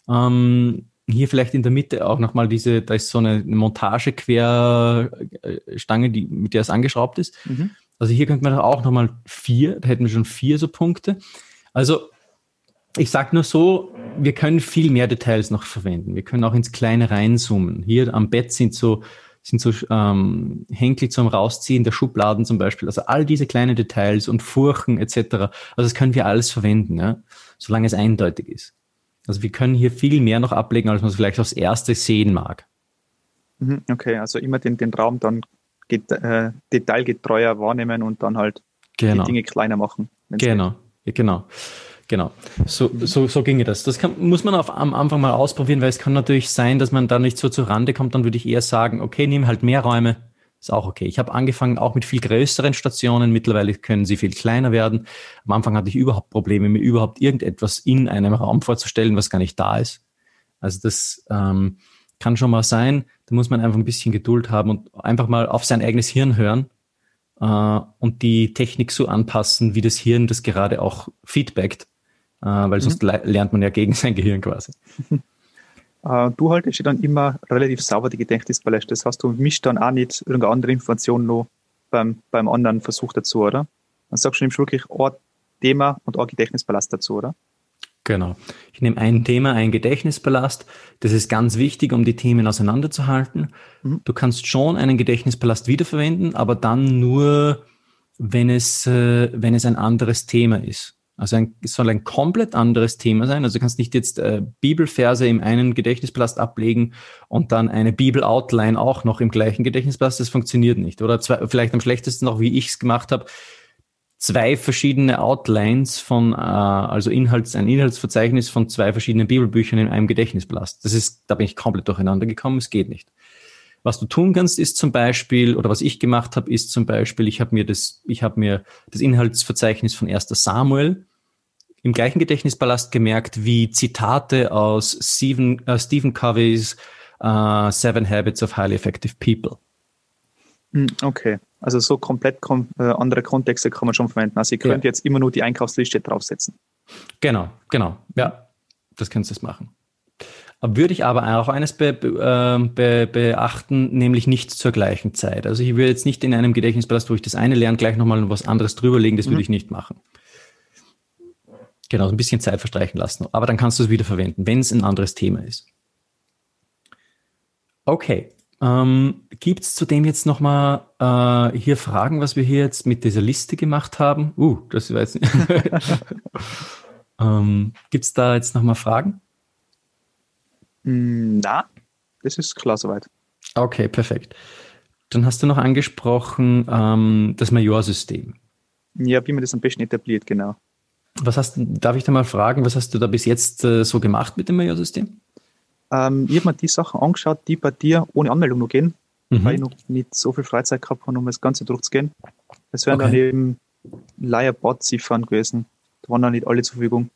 Ähm, hier vielleicht in der Mitte auch nochmal diese, da ist so eine Montagequerstange, die, mit der es angeschraubt ist. Mhm. Also hier könnte man auch nochmal vier, da hätten wir schon vier so Punkte. Also ich sage nur so, wir können viel mehr Details noch verwenden. Wir können auch ins Kleine reinzoomen. Hier am Bett sind so, sind so ähm, Henkel zum Rausziehen der Schubladen zum Beispiel. Also all diese kleinen Details und Furchen etc. Also das können wir alles verwenden, ja? solange es eindeutig ist. Also wir können hier viel mehr noch ablegen, als man es vielleicht aufs Erste sehen mag. Mhm, okay, also immer den, den Raum dann get, äh, detailgetreuer wahrnehmen und dann halt genau. die Dinge kleiner machen. Genau, geht. genau. Genau, so, so, so ginge das. Das kann, muss man auf, am Anfang mal ausprobieren, weil es kann natürlich sein, dass man da nicht so zur Rande kommt. Dann würde ich eher sagen, okay, nimm halt mehr Räume, ist auch okay. Ich habe angefangen auch mit viel größeren Stationen. Mittlerweile können sie viel kleiner werden. Am Anfang hatte ich überhaupt Probleme, mir überhaupt irgendetwas in einem Raum vorzustellen, was gar nicht da ist. Also das ähm, kann schon mal sein. Da muss man einfach ein bisschen Geduld haben und einfach mal auf sein eigenes Hirn hören äh, und die Technik so anpassen, wie das Hirn das gerade auch feedbackt, weil sonst mhm. lernt man ja gegen sein Gehirn quasi. Äh, du haltest dann immer relativ sauber die Gedächtnispaläste. Das heißt, du mischst dann auch nicht irgendeine andere Information noch beim, beim anderen Versuch dazu, oder? Dann sagst du nimmst wirklich ein Thema und ein Gedächtnispalast dazu, oder? Genau. Ich nehme ein Thema, ein Gedächtnispalast. Das ist ganz wichtig, um die Themen auseinanderzuhalten. Mhm. Du kannst schon einen Gedächtnispalast wiederverwenden, aber dann nur, wenn es, äh, wenn es ein anderes Thema ist. Also ein, es soll ein komplett anderes Thema sein. Also du kannst nicht jetzt äh, Bibelverse im einen Gedächtnispalast ablegen und dann eine Bibel-Outline auch noch im gleichen Gedächtnispalast. Das funktioniert nicht. Oder zwei, vielleicht am schlechtesten noch, wie ich es gemacht habe, zwei verschiedene Outlines von, äh, also Inhalts, ein Inhaltsverzeichnis von zwei verschiedenen Bibelbüchern in einem Gedächtnispalast. Das ist, da bin ich komplett durcheinander gekommen. Es geht nicht. Was du tun kannst, ist zum Beispiel, oder was ich gemacht habe, ist zum Beispiel, ich habe mir das, ich habe mir das Inhaltsverzeichnis von 1. Samuel im gleichen Gedächtnispalast gemerkt wie Zitate aus Stephen, äh, Stephen Covey's uh, Seven Habits of Highly Effective People. Hm, okay, also so komplett kom äh, andere Kontexte kann man schon verwenden. Also ihr könnt ja. jetzt immer nur die Einkaufsliste draufsetzen. Genau, genau, ja, das kannst du machen. Würde ich aber auch eines be, äh, be, beachten, nämlich nicht zur gleichen Zeit. Also ich würde jetzt nicht in einem Gedächtnispalast, wo ich das eine lerne, gleich nochmal was anderes drüberlegen, das mhm. würde ich nicht machen. Genau, ein bisschen Zeit verstreichen lassen. Aber dann kannst du es wieder verwenden, wenn es ein anderes Thema ist. Okay. Ähm, Gibt es zudem jetzt nochmal äh, hier Fragen, was wir hier jetzt mit dieser Liste gemacht haben? Uh, das war jetzt nicht. ähm, Gibt es da jetzt nochmal Fragen? Mm, na, das ist klar soweit. Okay, perfekt. Dann hast du noch angesprochen ähm, das Majorsystem. Ja, wie man das am besten etabliert, genau. Was hast darf ich da mal fragen, was hast du da bis jetzt äh, so gemacht mit dem Majorsystem? Ähm, ich habe mir die Sachen angeschaut, die bei dir ohne Anmeldung noch gehen, mhm. weil ich noch nicht so viel Freizeit gehabt habe, um das Ganze durchzugehen. Es wären okay. dann eben Layer-Bot-Ziffern gewesen. Da waren dann nicht alle zur Verfügung.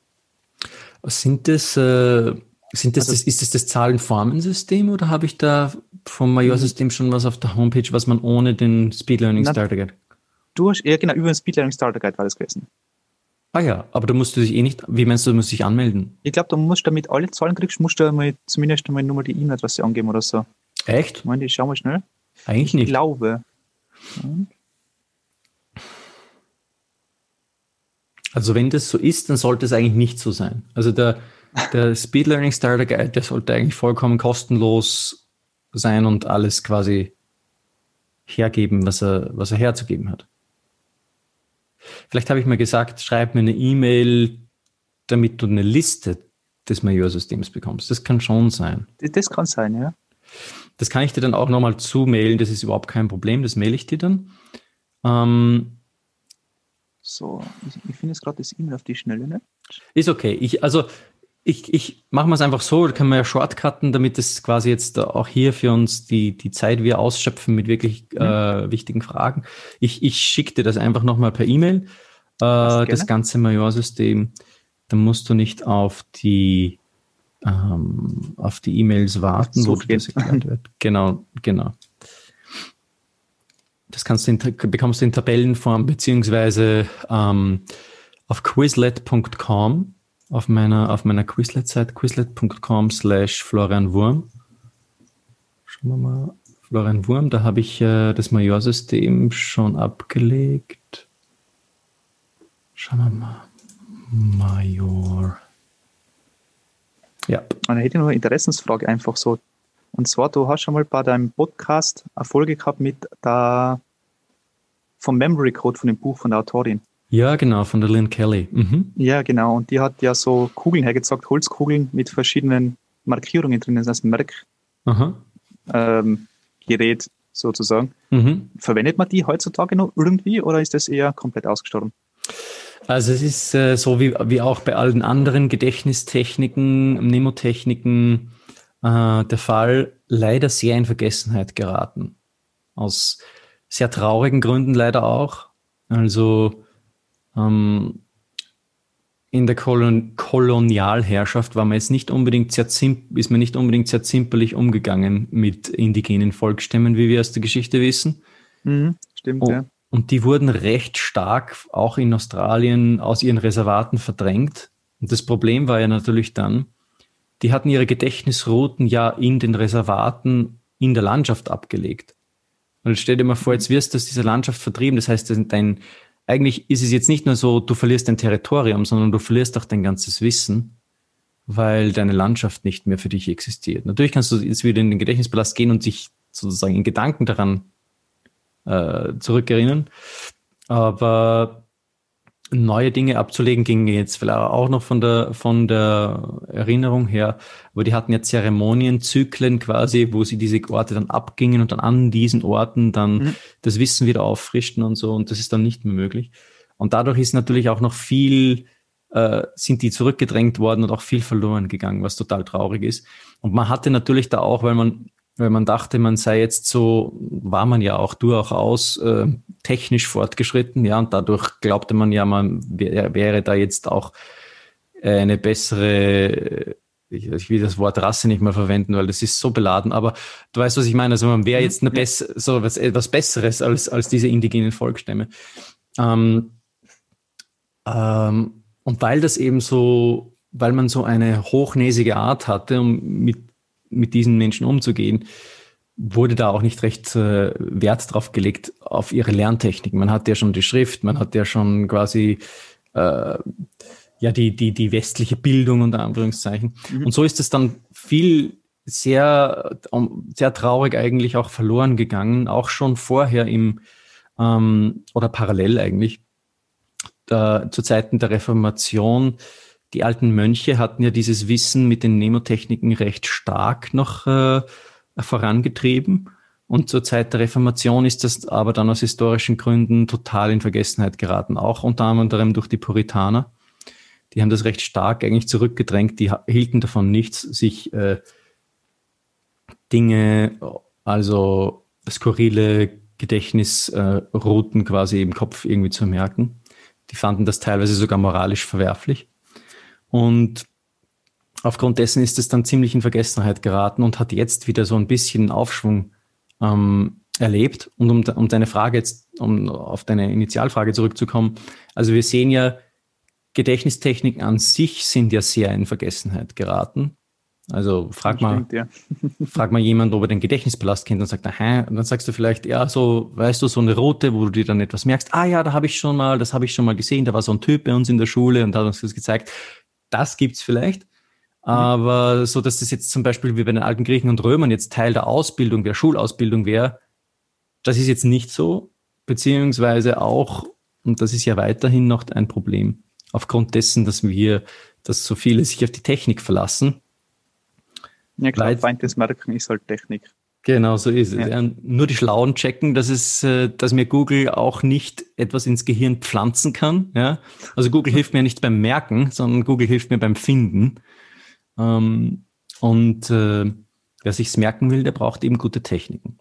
Sind das äh, sind das, also, das, ist das das Zahlenformensystem oder habe ich da vom Majorsystem schon was auf der Homepage, was man ohne den Speed Learning na, Starter Guide? Du hast, ja genau, über den Speed Learning Starter Guide war das gewesen. Ah ja, aber da musst du dich eh nicht, wie meinst du, du musst dich anmelden? Ich glaube, du musst damit alle Zahlen kriegst, musst du mal zumindest einmal nur mal die E-Mail-Adresse angeben oder so. Echt? Ich meine, ich schau mal schnell. Eigentlich ich nicht. Ich glaube. Also wenn das so ist, dann sollte es eigentlich nicht so sein. Also der, der Speed Learning Starter Guide, der sollte eigentlich vollkommen kostenlos sein und alles quasi hergeben, was er, was er herzugeben hat. Vielleicht habe ich mal gesagt, schreib mir eine E-Mail, damit du eine Liste des Majorsystems bekommst. Das kann schon sein. Das kann sein, ja. Das kann ich dir dann auch nochmal zumailen, das ist überhaupt kein Problem, das maile ich dir dann. Ähm, so, ich, ich finde jetzt gerade das E-Mail auf die Schnelle, ne? Ist okay. Ich, also ich, ich mache es einfach so, da können wir ja shortcutten, damit es quasi jetzt auch hier für uns die, die Zeit wir ausschöpfen mit wirklich mhm. äh, wichtigen Fragen. Ich, ich schicke dir das einfach nochmal per E-Mail, äh, das ganze Majorsystem. Dann musst du nicht auf die ähm, auf die E-Mails warten, so wo das erklärt wird. Genau, genau. Das kannst du in, bekommst du in Tabellenform beziehungsweise ähm, auf quizlet.com auf meiner, auf meiner Quizlet-Seite, quizlet.com slash Florian Wurm. Schauen wir mal. Florian Wurm, da habe ich äh, das Majorsystem schon abgelegt. Schauen wir mal. Major. Ja. Und dann hätte ich noch eine Interessensfrage einfach so. Und zwar, du hast schon mal bei deinem Podcast Erfolge gehabt mit der vom Memory Code von dem Buch von der Autorin. Ja, genau, von der Lynn Kelly. Mhm. Ja, genau. Und die hat ja so Kugeln hergezeigt, Holzkugeln mit verschiedenen Markierungen drin, das heißt Merk. Ähm, Gerät sozusagen. Mhm. Verwendet man die heutzutage noch irgendwie oder ist das eher komplett ausgestorben? Also es ist äh, so wie, wie auch bei allen anderen Gedächtnistechniken, Mnemotechniken äh, der Fall, leider sehr in Vergessenheit geraten. Aus sehr traurigen Gründen leider auch. Also ähm, in der Kolon Kolonialherrschaft war man jetzt nicht unbedingt sehr ist man nicht unbedingt sehr zimperlich umgegangen mit indigenen Volksstämmen, wie wir aus der Geschichte wissen. Mhm, stimmt, und, ja. Und die wurden recht stark auch in Australien aus ihren Reservaten verdrängt. Und das Problem war ja natürlich dann, die hatten ihre Gedächtnisrouten ja in den Reservaten in der Landschaft abgelegt. Und stell dir mal vor, jetzt wirst du aus dieser Landschaft vertrieben. Das heißt, dein, eigentlich ist es jetzt nicht nur so, du verlierst dein Territorium, sondern du verlierst auch dein ganzes Wissen, weil deine Landschaft nicht mehr für dich existiert. Natürlich kannst du jetzt wieder in den Gedächtnispalast gehen und sich sozusagen in Gedanken daran äh, zurückerinnern. Aber neue Dinge abzulegen ging jetzt vielleicht auch noch von der, von der Erinnerung her. Aber die hatten ja Zeremonienzyklen quasi, wo sie diese Orte dann abgingen und dann an diesen Orten dann mhm. das Wissen wieder auffrischten und so. Und das ist dann nicht mehr möglich. Und dadurch ist natürlich auch noch viel, äh, sind die zurückgedrängt worden und auch viel verloren gegangen, was total traurig ist. Und man hatte natürlich da auch, weil man weil man dachte, man sei jetzt so, war man ja auch durchaus äh, technisch fortgeschritten, ja, und dadurch glaubte man ja, man wär, wäre da jetzt auch äh, eine bessere, ich, ich, will das Wort Rasse nicht mehr verwenden, weil das ist so beladen, aber du weißt, was ich meine, also man wäre jetzt eine bess so was, etwas Besseres als, als diese indigenen Volksstämme. Ähm, ähm, und weil das eben so, weil man so eine hochnäsige Art hatte, um mit mit diesen Menschen umzugehen, wurde da auch nicht recht äh, Wert drauf gelegt auf ihre Lerntechnik. Man hat ja schon die Schrift, man hat ja schon quasi äh, ja die, die, die westliche Bildung unter Anführungszeichen. Mhm. Und so ist es dann viel sehr, sehr traurig eigentlich auch verloren gegangen, auch schon vorher im ähm, oder parallel eigentlich da, zu Zeiten der Reformation die alten Mönche hatten ja dieses Wissen mit den Nemotechniken recht stark noch äh, vorangetrieben. Und zur Zeit der Reformation ist das aber dann aus historischen Gründen total in Vergessenheit geraten, auch unter anderem durch die Puritaner. Die haben das recht stark eigentlich zurückgedrängt, die hielten davon nichts, sich äh, Dinge, also skurrile Gedächtnisrouten äh, quasi im Kopf irgendwie zu merken. Die fanden das teilweise sogar moralisch verwerflich. Und aufgrund dessen ist es dann ziemlich in Vergessenheit geraten und hat jetzt wieder so ein bisschen Aufschwung ähm, erlebt. Und um, um deine Frage jetzt, um auf deine Initialfrage zurückzukommen, also wir sehen ja, Gedächtnistechniken an sich sind ja sehr in Vergessenheit geraten. Also frag mal, stimmt, ja. frag mal jemand, ob er den Gedächtnispalast kennt und sagt, aha, und dann sagst du vielleicht, ja, so, weißt du, so eine rote, wo du dir dann etwas merkst, ah ja, da habe ich schon mal, das habe ich schon mal gesehen, da war so ein Typ bei uns in der Schule und hat uns das gezeigt das gibt's vielleicht. Aber so, dass das jetzt zum Beispiel wie bei den alten Griechen und Römern jetzt Teil der Ausbildung, der Schulausbildung wäre, das ist jetzt nicht so, beziehungsweise auch, und das ist ja weiterhin noch ein Problem, aufgrund dessen, dass wir, dass so viele sich auf die Technik verlassen. Ja klar, Feind des Merken ist halt Technik. Genau, so ist es. Ja. Nur die Schlauen checken, dass es, äh, dass mir Google auch nicht etwas ins Gehirn pflanzen kann. Ja? Also Google hilft mir nicht beim Merken, sondern Google hilft mir beim Finden. Ähm, und äh, wer sich's merken will, der braucht eben gute Techniken.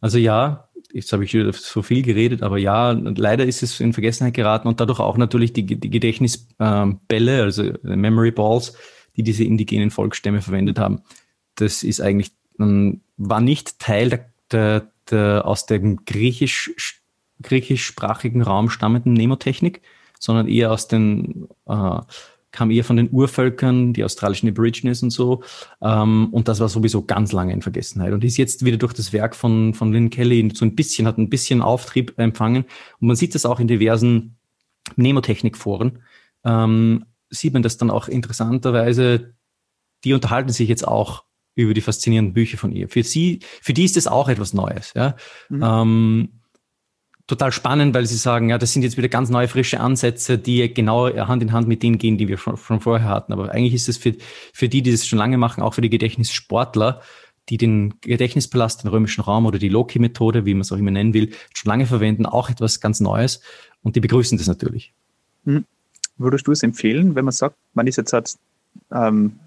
Also ja, jetzt habe ich wieder so viel geredet, aber ja, leider ist es in Vergessenheit geraten und dadurch auch natürlich die, die Gedächtnisbälle, äh, also Memory Balls, die diese indigenen Volksstämme verwendet haben. Das ist eigentlich war nicht Teil der, der, der aus dem griechisch, griechischsprachigen Raum stammenden Nemotechnik, sondern eher aus den, äh, kam eher von den Urvölkern, die australischen Aborigines und so. Ähm, und das war sowieso ganz lange in Vergessenheit und ist jetzt wieder durch das Werk von, von Lynn Kelly so ein bisschen, hat ein bisschen Auftrieb empfangen. Und man sieht das auch in diversen Mnemotechnik-Foren. Ähm, sieht man das dann auch interessanterweise, die unterhalten sich jetzt auch über die faszinierenden Bücher von ihr. Für sie, für die ist das auch etwas Neues. Ja? Mhm. Ähm, total spannend, weil sie sagen, ja, das sind jetzt wieder ganz neue, frische Ansätze, die genau Hand in Hand mit denen gehen, die wir schon, schon vorher hatten. Aber eigentlich ist es für, für die, die das schon lange machen, auch für die Gedächtnissportler, die den Gedächtnispalast, den römischen Raum oder die Loki-Methode, wie man es auch immer nennen will, schon lange verwenden, auch etwas ganz Neues. Und die begrüßen das natürlich. Hm. Würdest du es empfehlen, wenn man sagt, man ist jetzt halt, ähm,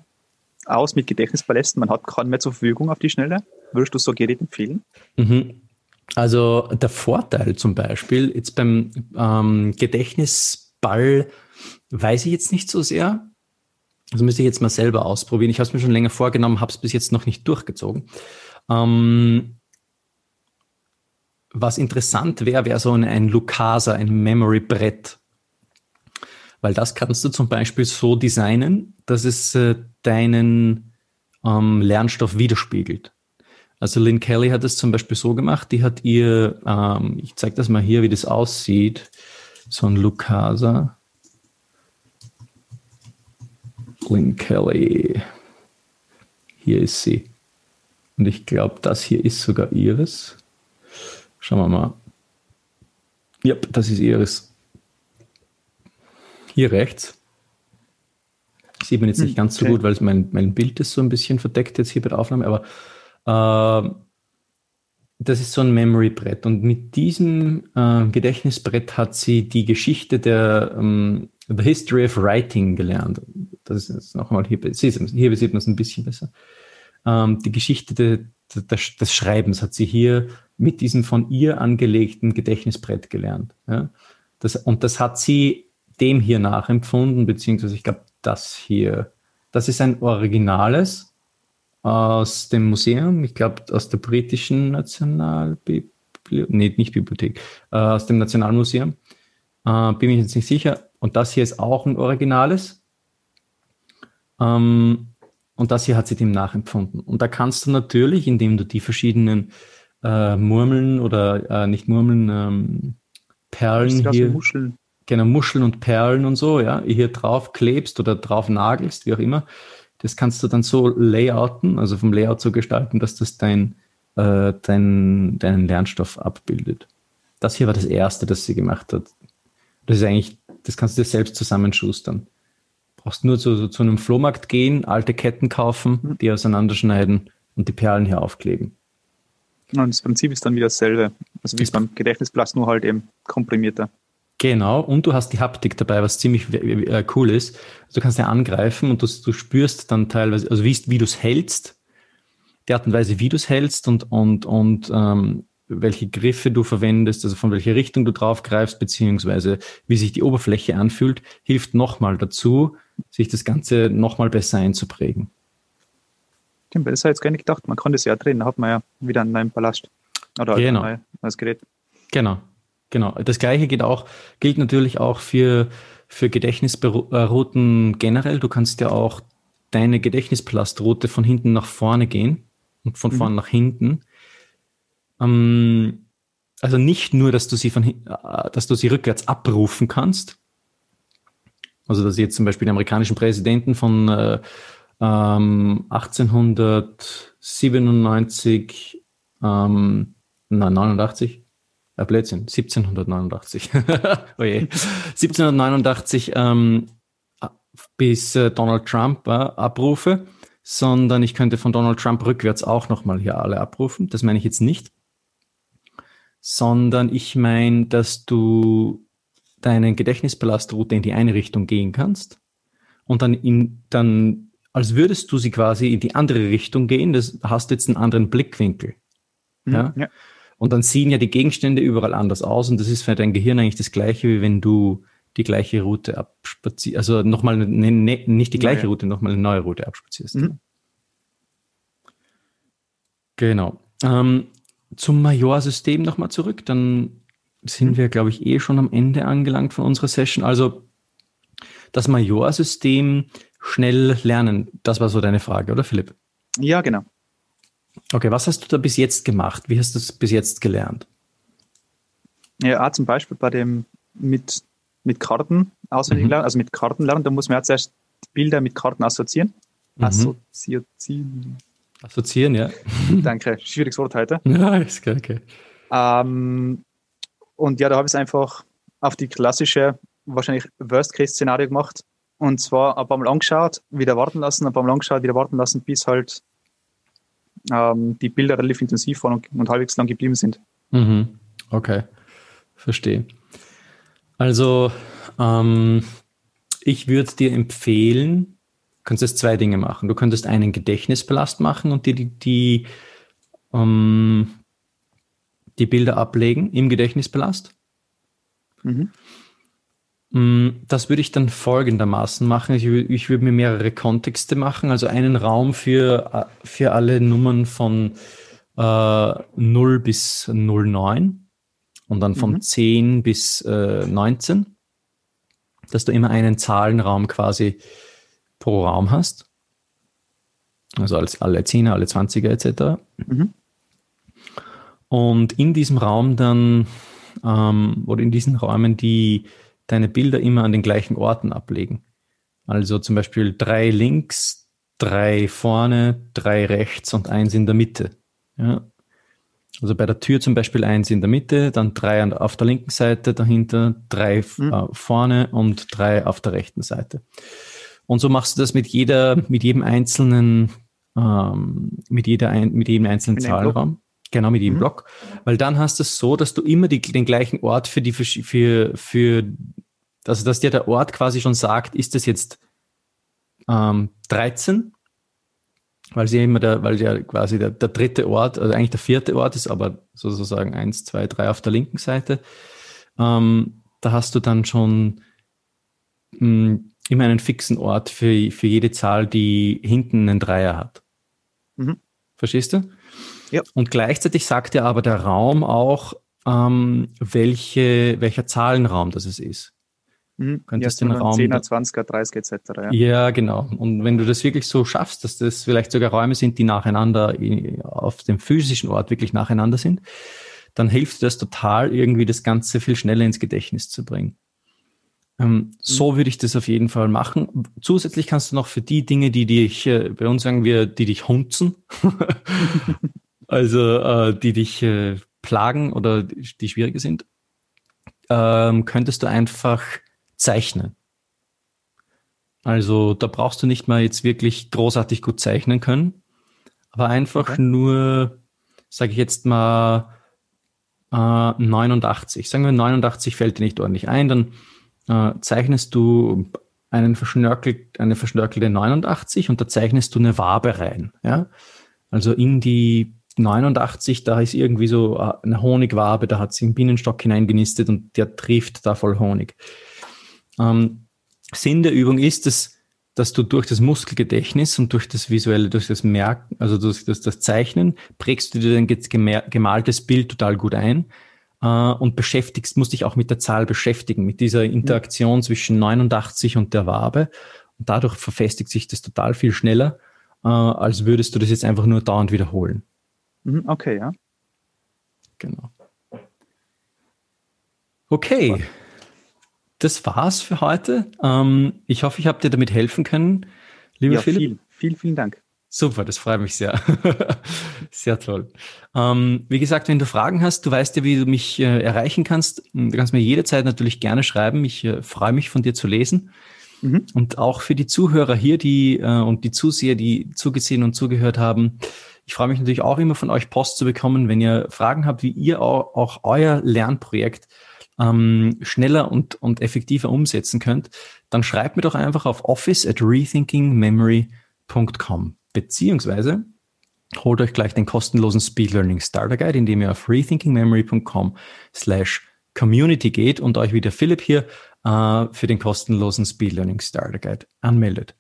aus mit Gedächtnispalästen, man hat gerade mehr zur Verfügung auf die Schnelle? Würdest du so Gerät empfehlen? Mhm. Also der Vorteil zum Beispiel jetzt beim ähm, Gedächtnisball weiß ich jetzt nicht so sehr. Das müsste ich jetzt mal selber ausprobieren. Ich habe es mir schon länger vorgenommen, habe es bis jetzt noch nicht durchgezogen. Ähm, was interessant wäre, wäre so ein, ein Lucasa, ein Memory-Brett. Weil das kannst du zum Beispiel so designen, dass es äh, deinen ähm, Lernstoff widerspiegelt. Also Lynn Kelly hat es zum Beispiel so gemacht, die hat ihr, ähm, ich zeige das mal hier, wie das aussieht, so ein Lucasa. Lynn Kelly. Hier ist sie. Und ich glaube, das hier ist sogar ihres. Schauen wir mal. Ja, das ist ihres. Hier rechts. Sieht man jetzt nicht hm, ganz so gut, weil mein, mein Bild ist so ein bisschen verdeckt jetzt hier bei der Aufnahme, aber äh, das ist so ein Memory-Brett. Und mit diesem äh, Gedächtnisbrett hat sie die Geschichte der ähm, The History of Writing gelernt. Das ist jetzt nochmal hier, hier sieht man es ein bisschen besser. Ähm, die Geschichte de, de, de, des Schreibens hat sie hier mit diesem von ihr angelegten Gedächtnisbrett gelernt. Ja? Das, und das hat sie dem hier nachempfunden, beziehungsweise ich glaube, das hier. Das ist ein originales, aus dem Museum, ich glaube aus der britischen Nationalbibliothek, nee, nicht Bibliothek, äh, aus dem Nationalmuseum. Äh, bin mir jetzt nicht sicher. Und das hier ist auch ein Originales. Ähm, und das hier hat sie dem nachempfunden. Und da kannst du natürlich, indem du die verschiedenen äh, Murmeln oder äh, nicht Murmeln, ähm, Perlen hier, Muscheln. Genau Muscheln und Perlen und so, ja, hier drauf klebst oder drauf nagelst, wie auch immer, das kannst du dann so layouten, also vom Layout so gestalten, dass das dein, äh, dein, deinen Lernstoff abbildet. Das hier war das erste, das sie gemacht hat. Das ist eigentlich, das kannst du dir selbst zusammenschustern. Brauchst nur zu, zu einem Flohmarkt gehen, alte Ketten kaufen, mhm. die auseinanderschneiden und die Perlen hier aufkleben. Und das Prinzip ist dann wieder dasselbe. Also wie es beim Gedächtnisplatz nur halt eben komprimierter. Genau, und du hast die Haptik dabei, was ziemlich äh, cool ist. Also du kannst ja angreifen und du, du spürst dann teilweise, also wie, wie du es hältst, die Art und Weise, wie du es hältst und, und, und ähm, welche Griffe du verwendest, also von welcher Richtung du draufgreifst, beziehungsweise wie sich die Oberfläche anfühlt, hilft nochmal dazu, sich das Ganze nochmal besser einzuprägen. Stimmt, das habe ich jetzt gar nicht gedacht. Man kann das ja drehen, da hat man ja wieder einen neuen Palast. Oder genau. ein neues Gerät. Genau, Genau. Das gleiche geht auch, gilt natürlich auch für, für Gedächtnisrouten generell. Du kannst ja auch deine Gedächtnispalastroute von hinten nach vorne gehen und von mhm. vorne nach hinten. Ähm, also nicht nur, dass du sie von, äh, dass du sie rückwärts abrufen kannst. Also, dass jetzt zum Beispiel den amerikanischen Präsidenten von äh, ähm, 1897, ähm, nein, 89, äh, Blödsinn, 1789. oh je. 1789 ähm, bis äh, Donald Trump äh, abrufe, sondern ich könnte von Donald Trump rückwärts auch nochmal hier alle abrufen. Das meine ich jetzt nicht. Sondern ich meine, dass du deinen Gedächtnispalastroute in die eine Richtung gehen kannst und dann in, dann, als würdest du sie quasi in die andere Richtung gehen, das hast du jetzt einen anderen Blickwinkel. Mhm, ja? ja. Und dann sehen ja die Gegenstände überall anders aus und das ist für dein Gehirn eigentlich das gleiche, wie wenn du die gleiche Route abspazierst, also nochmal, ne, ne, nicht die gleiche Route, nochmal eine neue Route abspazierst. Mhm. Genau. Ähm, zum Major-System nochmal zurück, dann sind mhm. wir, glaube ich, eh schon am Ende angelangt von unserer Session. Also das Majorsystem schnell lernen. Das war so deine Frage, oder Philipp? Ja, genau. Okay, was hast du da bis jetzt gemacht? Wie hast du es bis jetzt gelernt? Ja, zum Beispiel bei dem mit, mit Karten auswendig mhm. lernen, also mit Karten lernen, da muss man ja zuerst Bilder mit Karten assoziieren. Mhm. Assoziieren. Assoziieren, ja. Danke, schwieriges Wort heute. Ja, ist okay. Ähm, und ja, da habe ich es einfach auf die klassische, wahrscheinlich Worst-Case-Szenario gemacht. Und zwar ein paar Mal angeschaut, wieder warten lassen, ein paar Mal angeschaut, wieder warten lassen, bis halt ähm, die Bilder relativ intensiv waren und, und halbwegs lang geblieben sind. Mhm. Okay, verstehe. Also, ähm, ich würde dir empfehlen, du könntest zwei Dinge machen. Du könntest einen Gedächtnispalast machen und dir die, die, ähm, die Bilder ablegen im Gedächtnispalast. Mhm. Mm, das würde ich dann folgendermaßen machen. Ich, ich würde mir mehrere Kontexte machen, also einen Raum für, für alle Nummern von äh, 0 bis 09 und dann von mhm. 10 bis äh, 19, dass du immer einen Zahlenraum quasi pro Raum hast. Also als alle 10er, alle 20er etc. Mhm. Und in diesem Raum dann, ähm, oder in diesen Räumen die deine Bilder immer an den gleichen Orten ablegen. Also zum Beispiel drei links, drei vorne, drei rechts und eins in der Mitte. Ja. Also bei der Tür zum Beispiel eins in der Mitte, dann drei auf der linken Seite dahinter, drei mhm. äh, vorne und drei auf der rechten Seite. Und so machst du das mit jeder, mit jedem einzelnen, ähm, mit jeder, ein, mit jedem einzelnen Zahlraum. Genau, mit jedem mhm. Block. Weil dann hast du es so, dass du immer die, den gleichen Ort für die, für, für, also dass dir der Ort quasi schon sagt, ist das jetzt ähm, 13? Weil sie immer der, weil ja quasi der, der dritte Ort, also eigentlich der vierte Ort ist, aber sozusagen eins, zwei, drei auf der linken Seite. Ähm, da hast du dann schon mh, hm, immer einen fixen Ort für, für jede Zahl, die hinten einen Dreier hat. Mhm. Verstehst du? Ja. Und gleichzeitig sagt ja aber der Raum auch, ähm, welche, welcher Zahlenraum das es ist. Mhm. Könntest ja, den Raum 10er, 20er, 30 etc. Ja. ja, genau. Und wenn du das wirklich so schaffst, dass das vielleicht sogar Räume sind, die nacheinander auf dem physischen Ort wirklich nacheinander sind, dann hilft das total, irgendwie das Ganze viel schneller ins Gedächtnis zu bringen. Ähm, mhm. So würde ich das auf jeden Fall machen. Zusätzlich kannst du noch für die Dinge, die dich, äh, bei uns sagen wir, die dich hunzen, also äh, die dich äh, plagen oder die schwieriger sind, ähm, könntest du einfach zeichnen. Also da brauchst du nicht mal jetzt wirklich großartig gut zeichnen können, aber einfach okay. nur, sage ich jetzt mal, äh, 89. Sagen wir 89 fällt dir nicht ordentlich ein, dann äh, zeichnest du einen verschnörkelt, eine verschnörkelte 89 und da zeichnest du eine Wabe rein. Ja? Also in die 89, da ist irgendwie so äh, eine Honigwabe, da hat sie einen Bienenstock hineingenistet und der trifft da voll Honig. Ähm, Sinn der Übung ist, dass, dass du durch das Muskelgedächtnis und durch das visuelle, durch das Merken, also durch das, das Zeichnen, prägst du dir dein gemaltes Bild total gut ein äh, und beschäftigst, musst dich auch mit der Zahl beschäftigen, mit dieser Interaktion mhm. zwischen 89 und der Wabe. Und dadurch verfestigt sich das total viel schneller, äh, als würdest du das jetzt einfach nur dauernd wiederholen. Mhm, okay, ja. Genau. Okay, das war's für heute. Ähm, ich hoffe, ich habe dir damit helfen können, lieber ja, Philipp. Viel, vielen, vielen Dank. Super, das freut mich sehr. sehr toll. Ähm, wie gesagt, wenn du Fragen hast, du weißt ja, wie du mich äh, erreichen kannst. Du kannst mir jederzeit natürlich gerne schreiben. Ich äh, freue mich, von dir zu lesen. Mhm. Und auch für die Zuhörer hier, die äh, und die Zuseher, die zugesehen und zugehört haben, ich freue mich natürlich auch immer von euch Post zu bekommen, wenn ihr Fragen habt, wie ihr auch, auch euer Lernprojekt ähm, schneller und, und effektiver umsetzen könnt, dann schreibt mir doch einfach auf office at rethinkingmemory.com beziehungsweise holt euch gleich den kostenlosen Speed Learning Starter Guide, indem ihr auf rethinkingmemory.com slash community geht und euch wie der Philipp hier äh, für den kostenlosen Speed Learning Starter Guide anmeldet.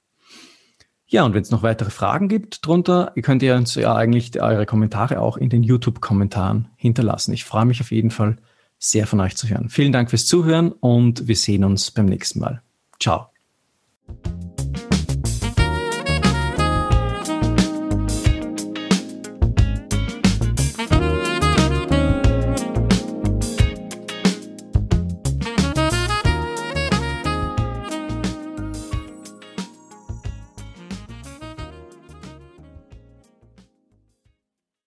Ja, und wenn es noch weitere Fragen gibt drunter, könnt ihr uns ja eigentlich eure Kommentare auch in den YouTube-Kommentaren hinterlassen. Ich freue mich auf jeden Fall sehr von euch zu hören. Vielen Dank fürs Zuhören und wir sehen uns beim nächsten Mal. Ciao.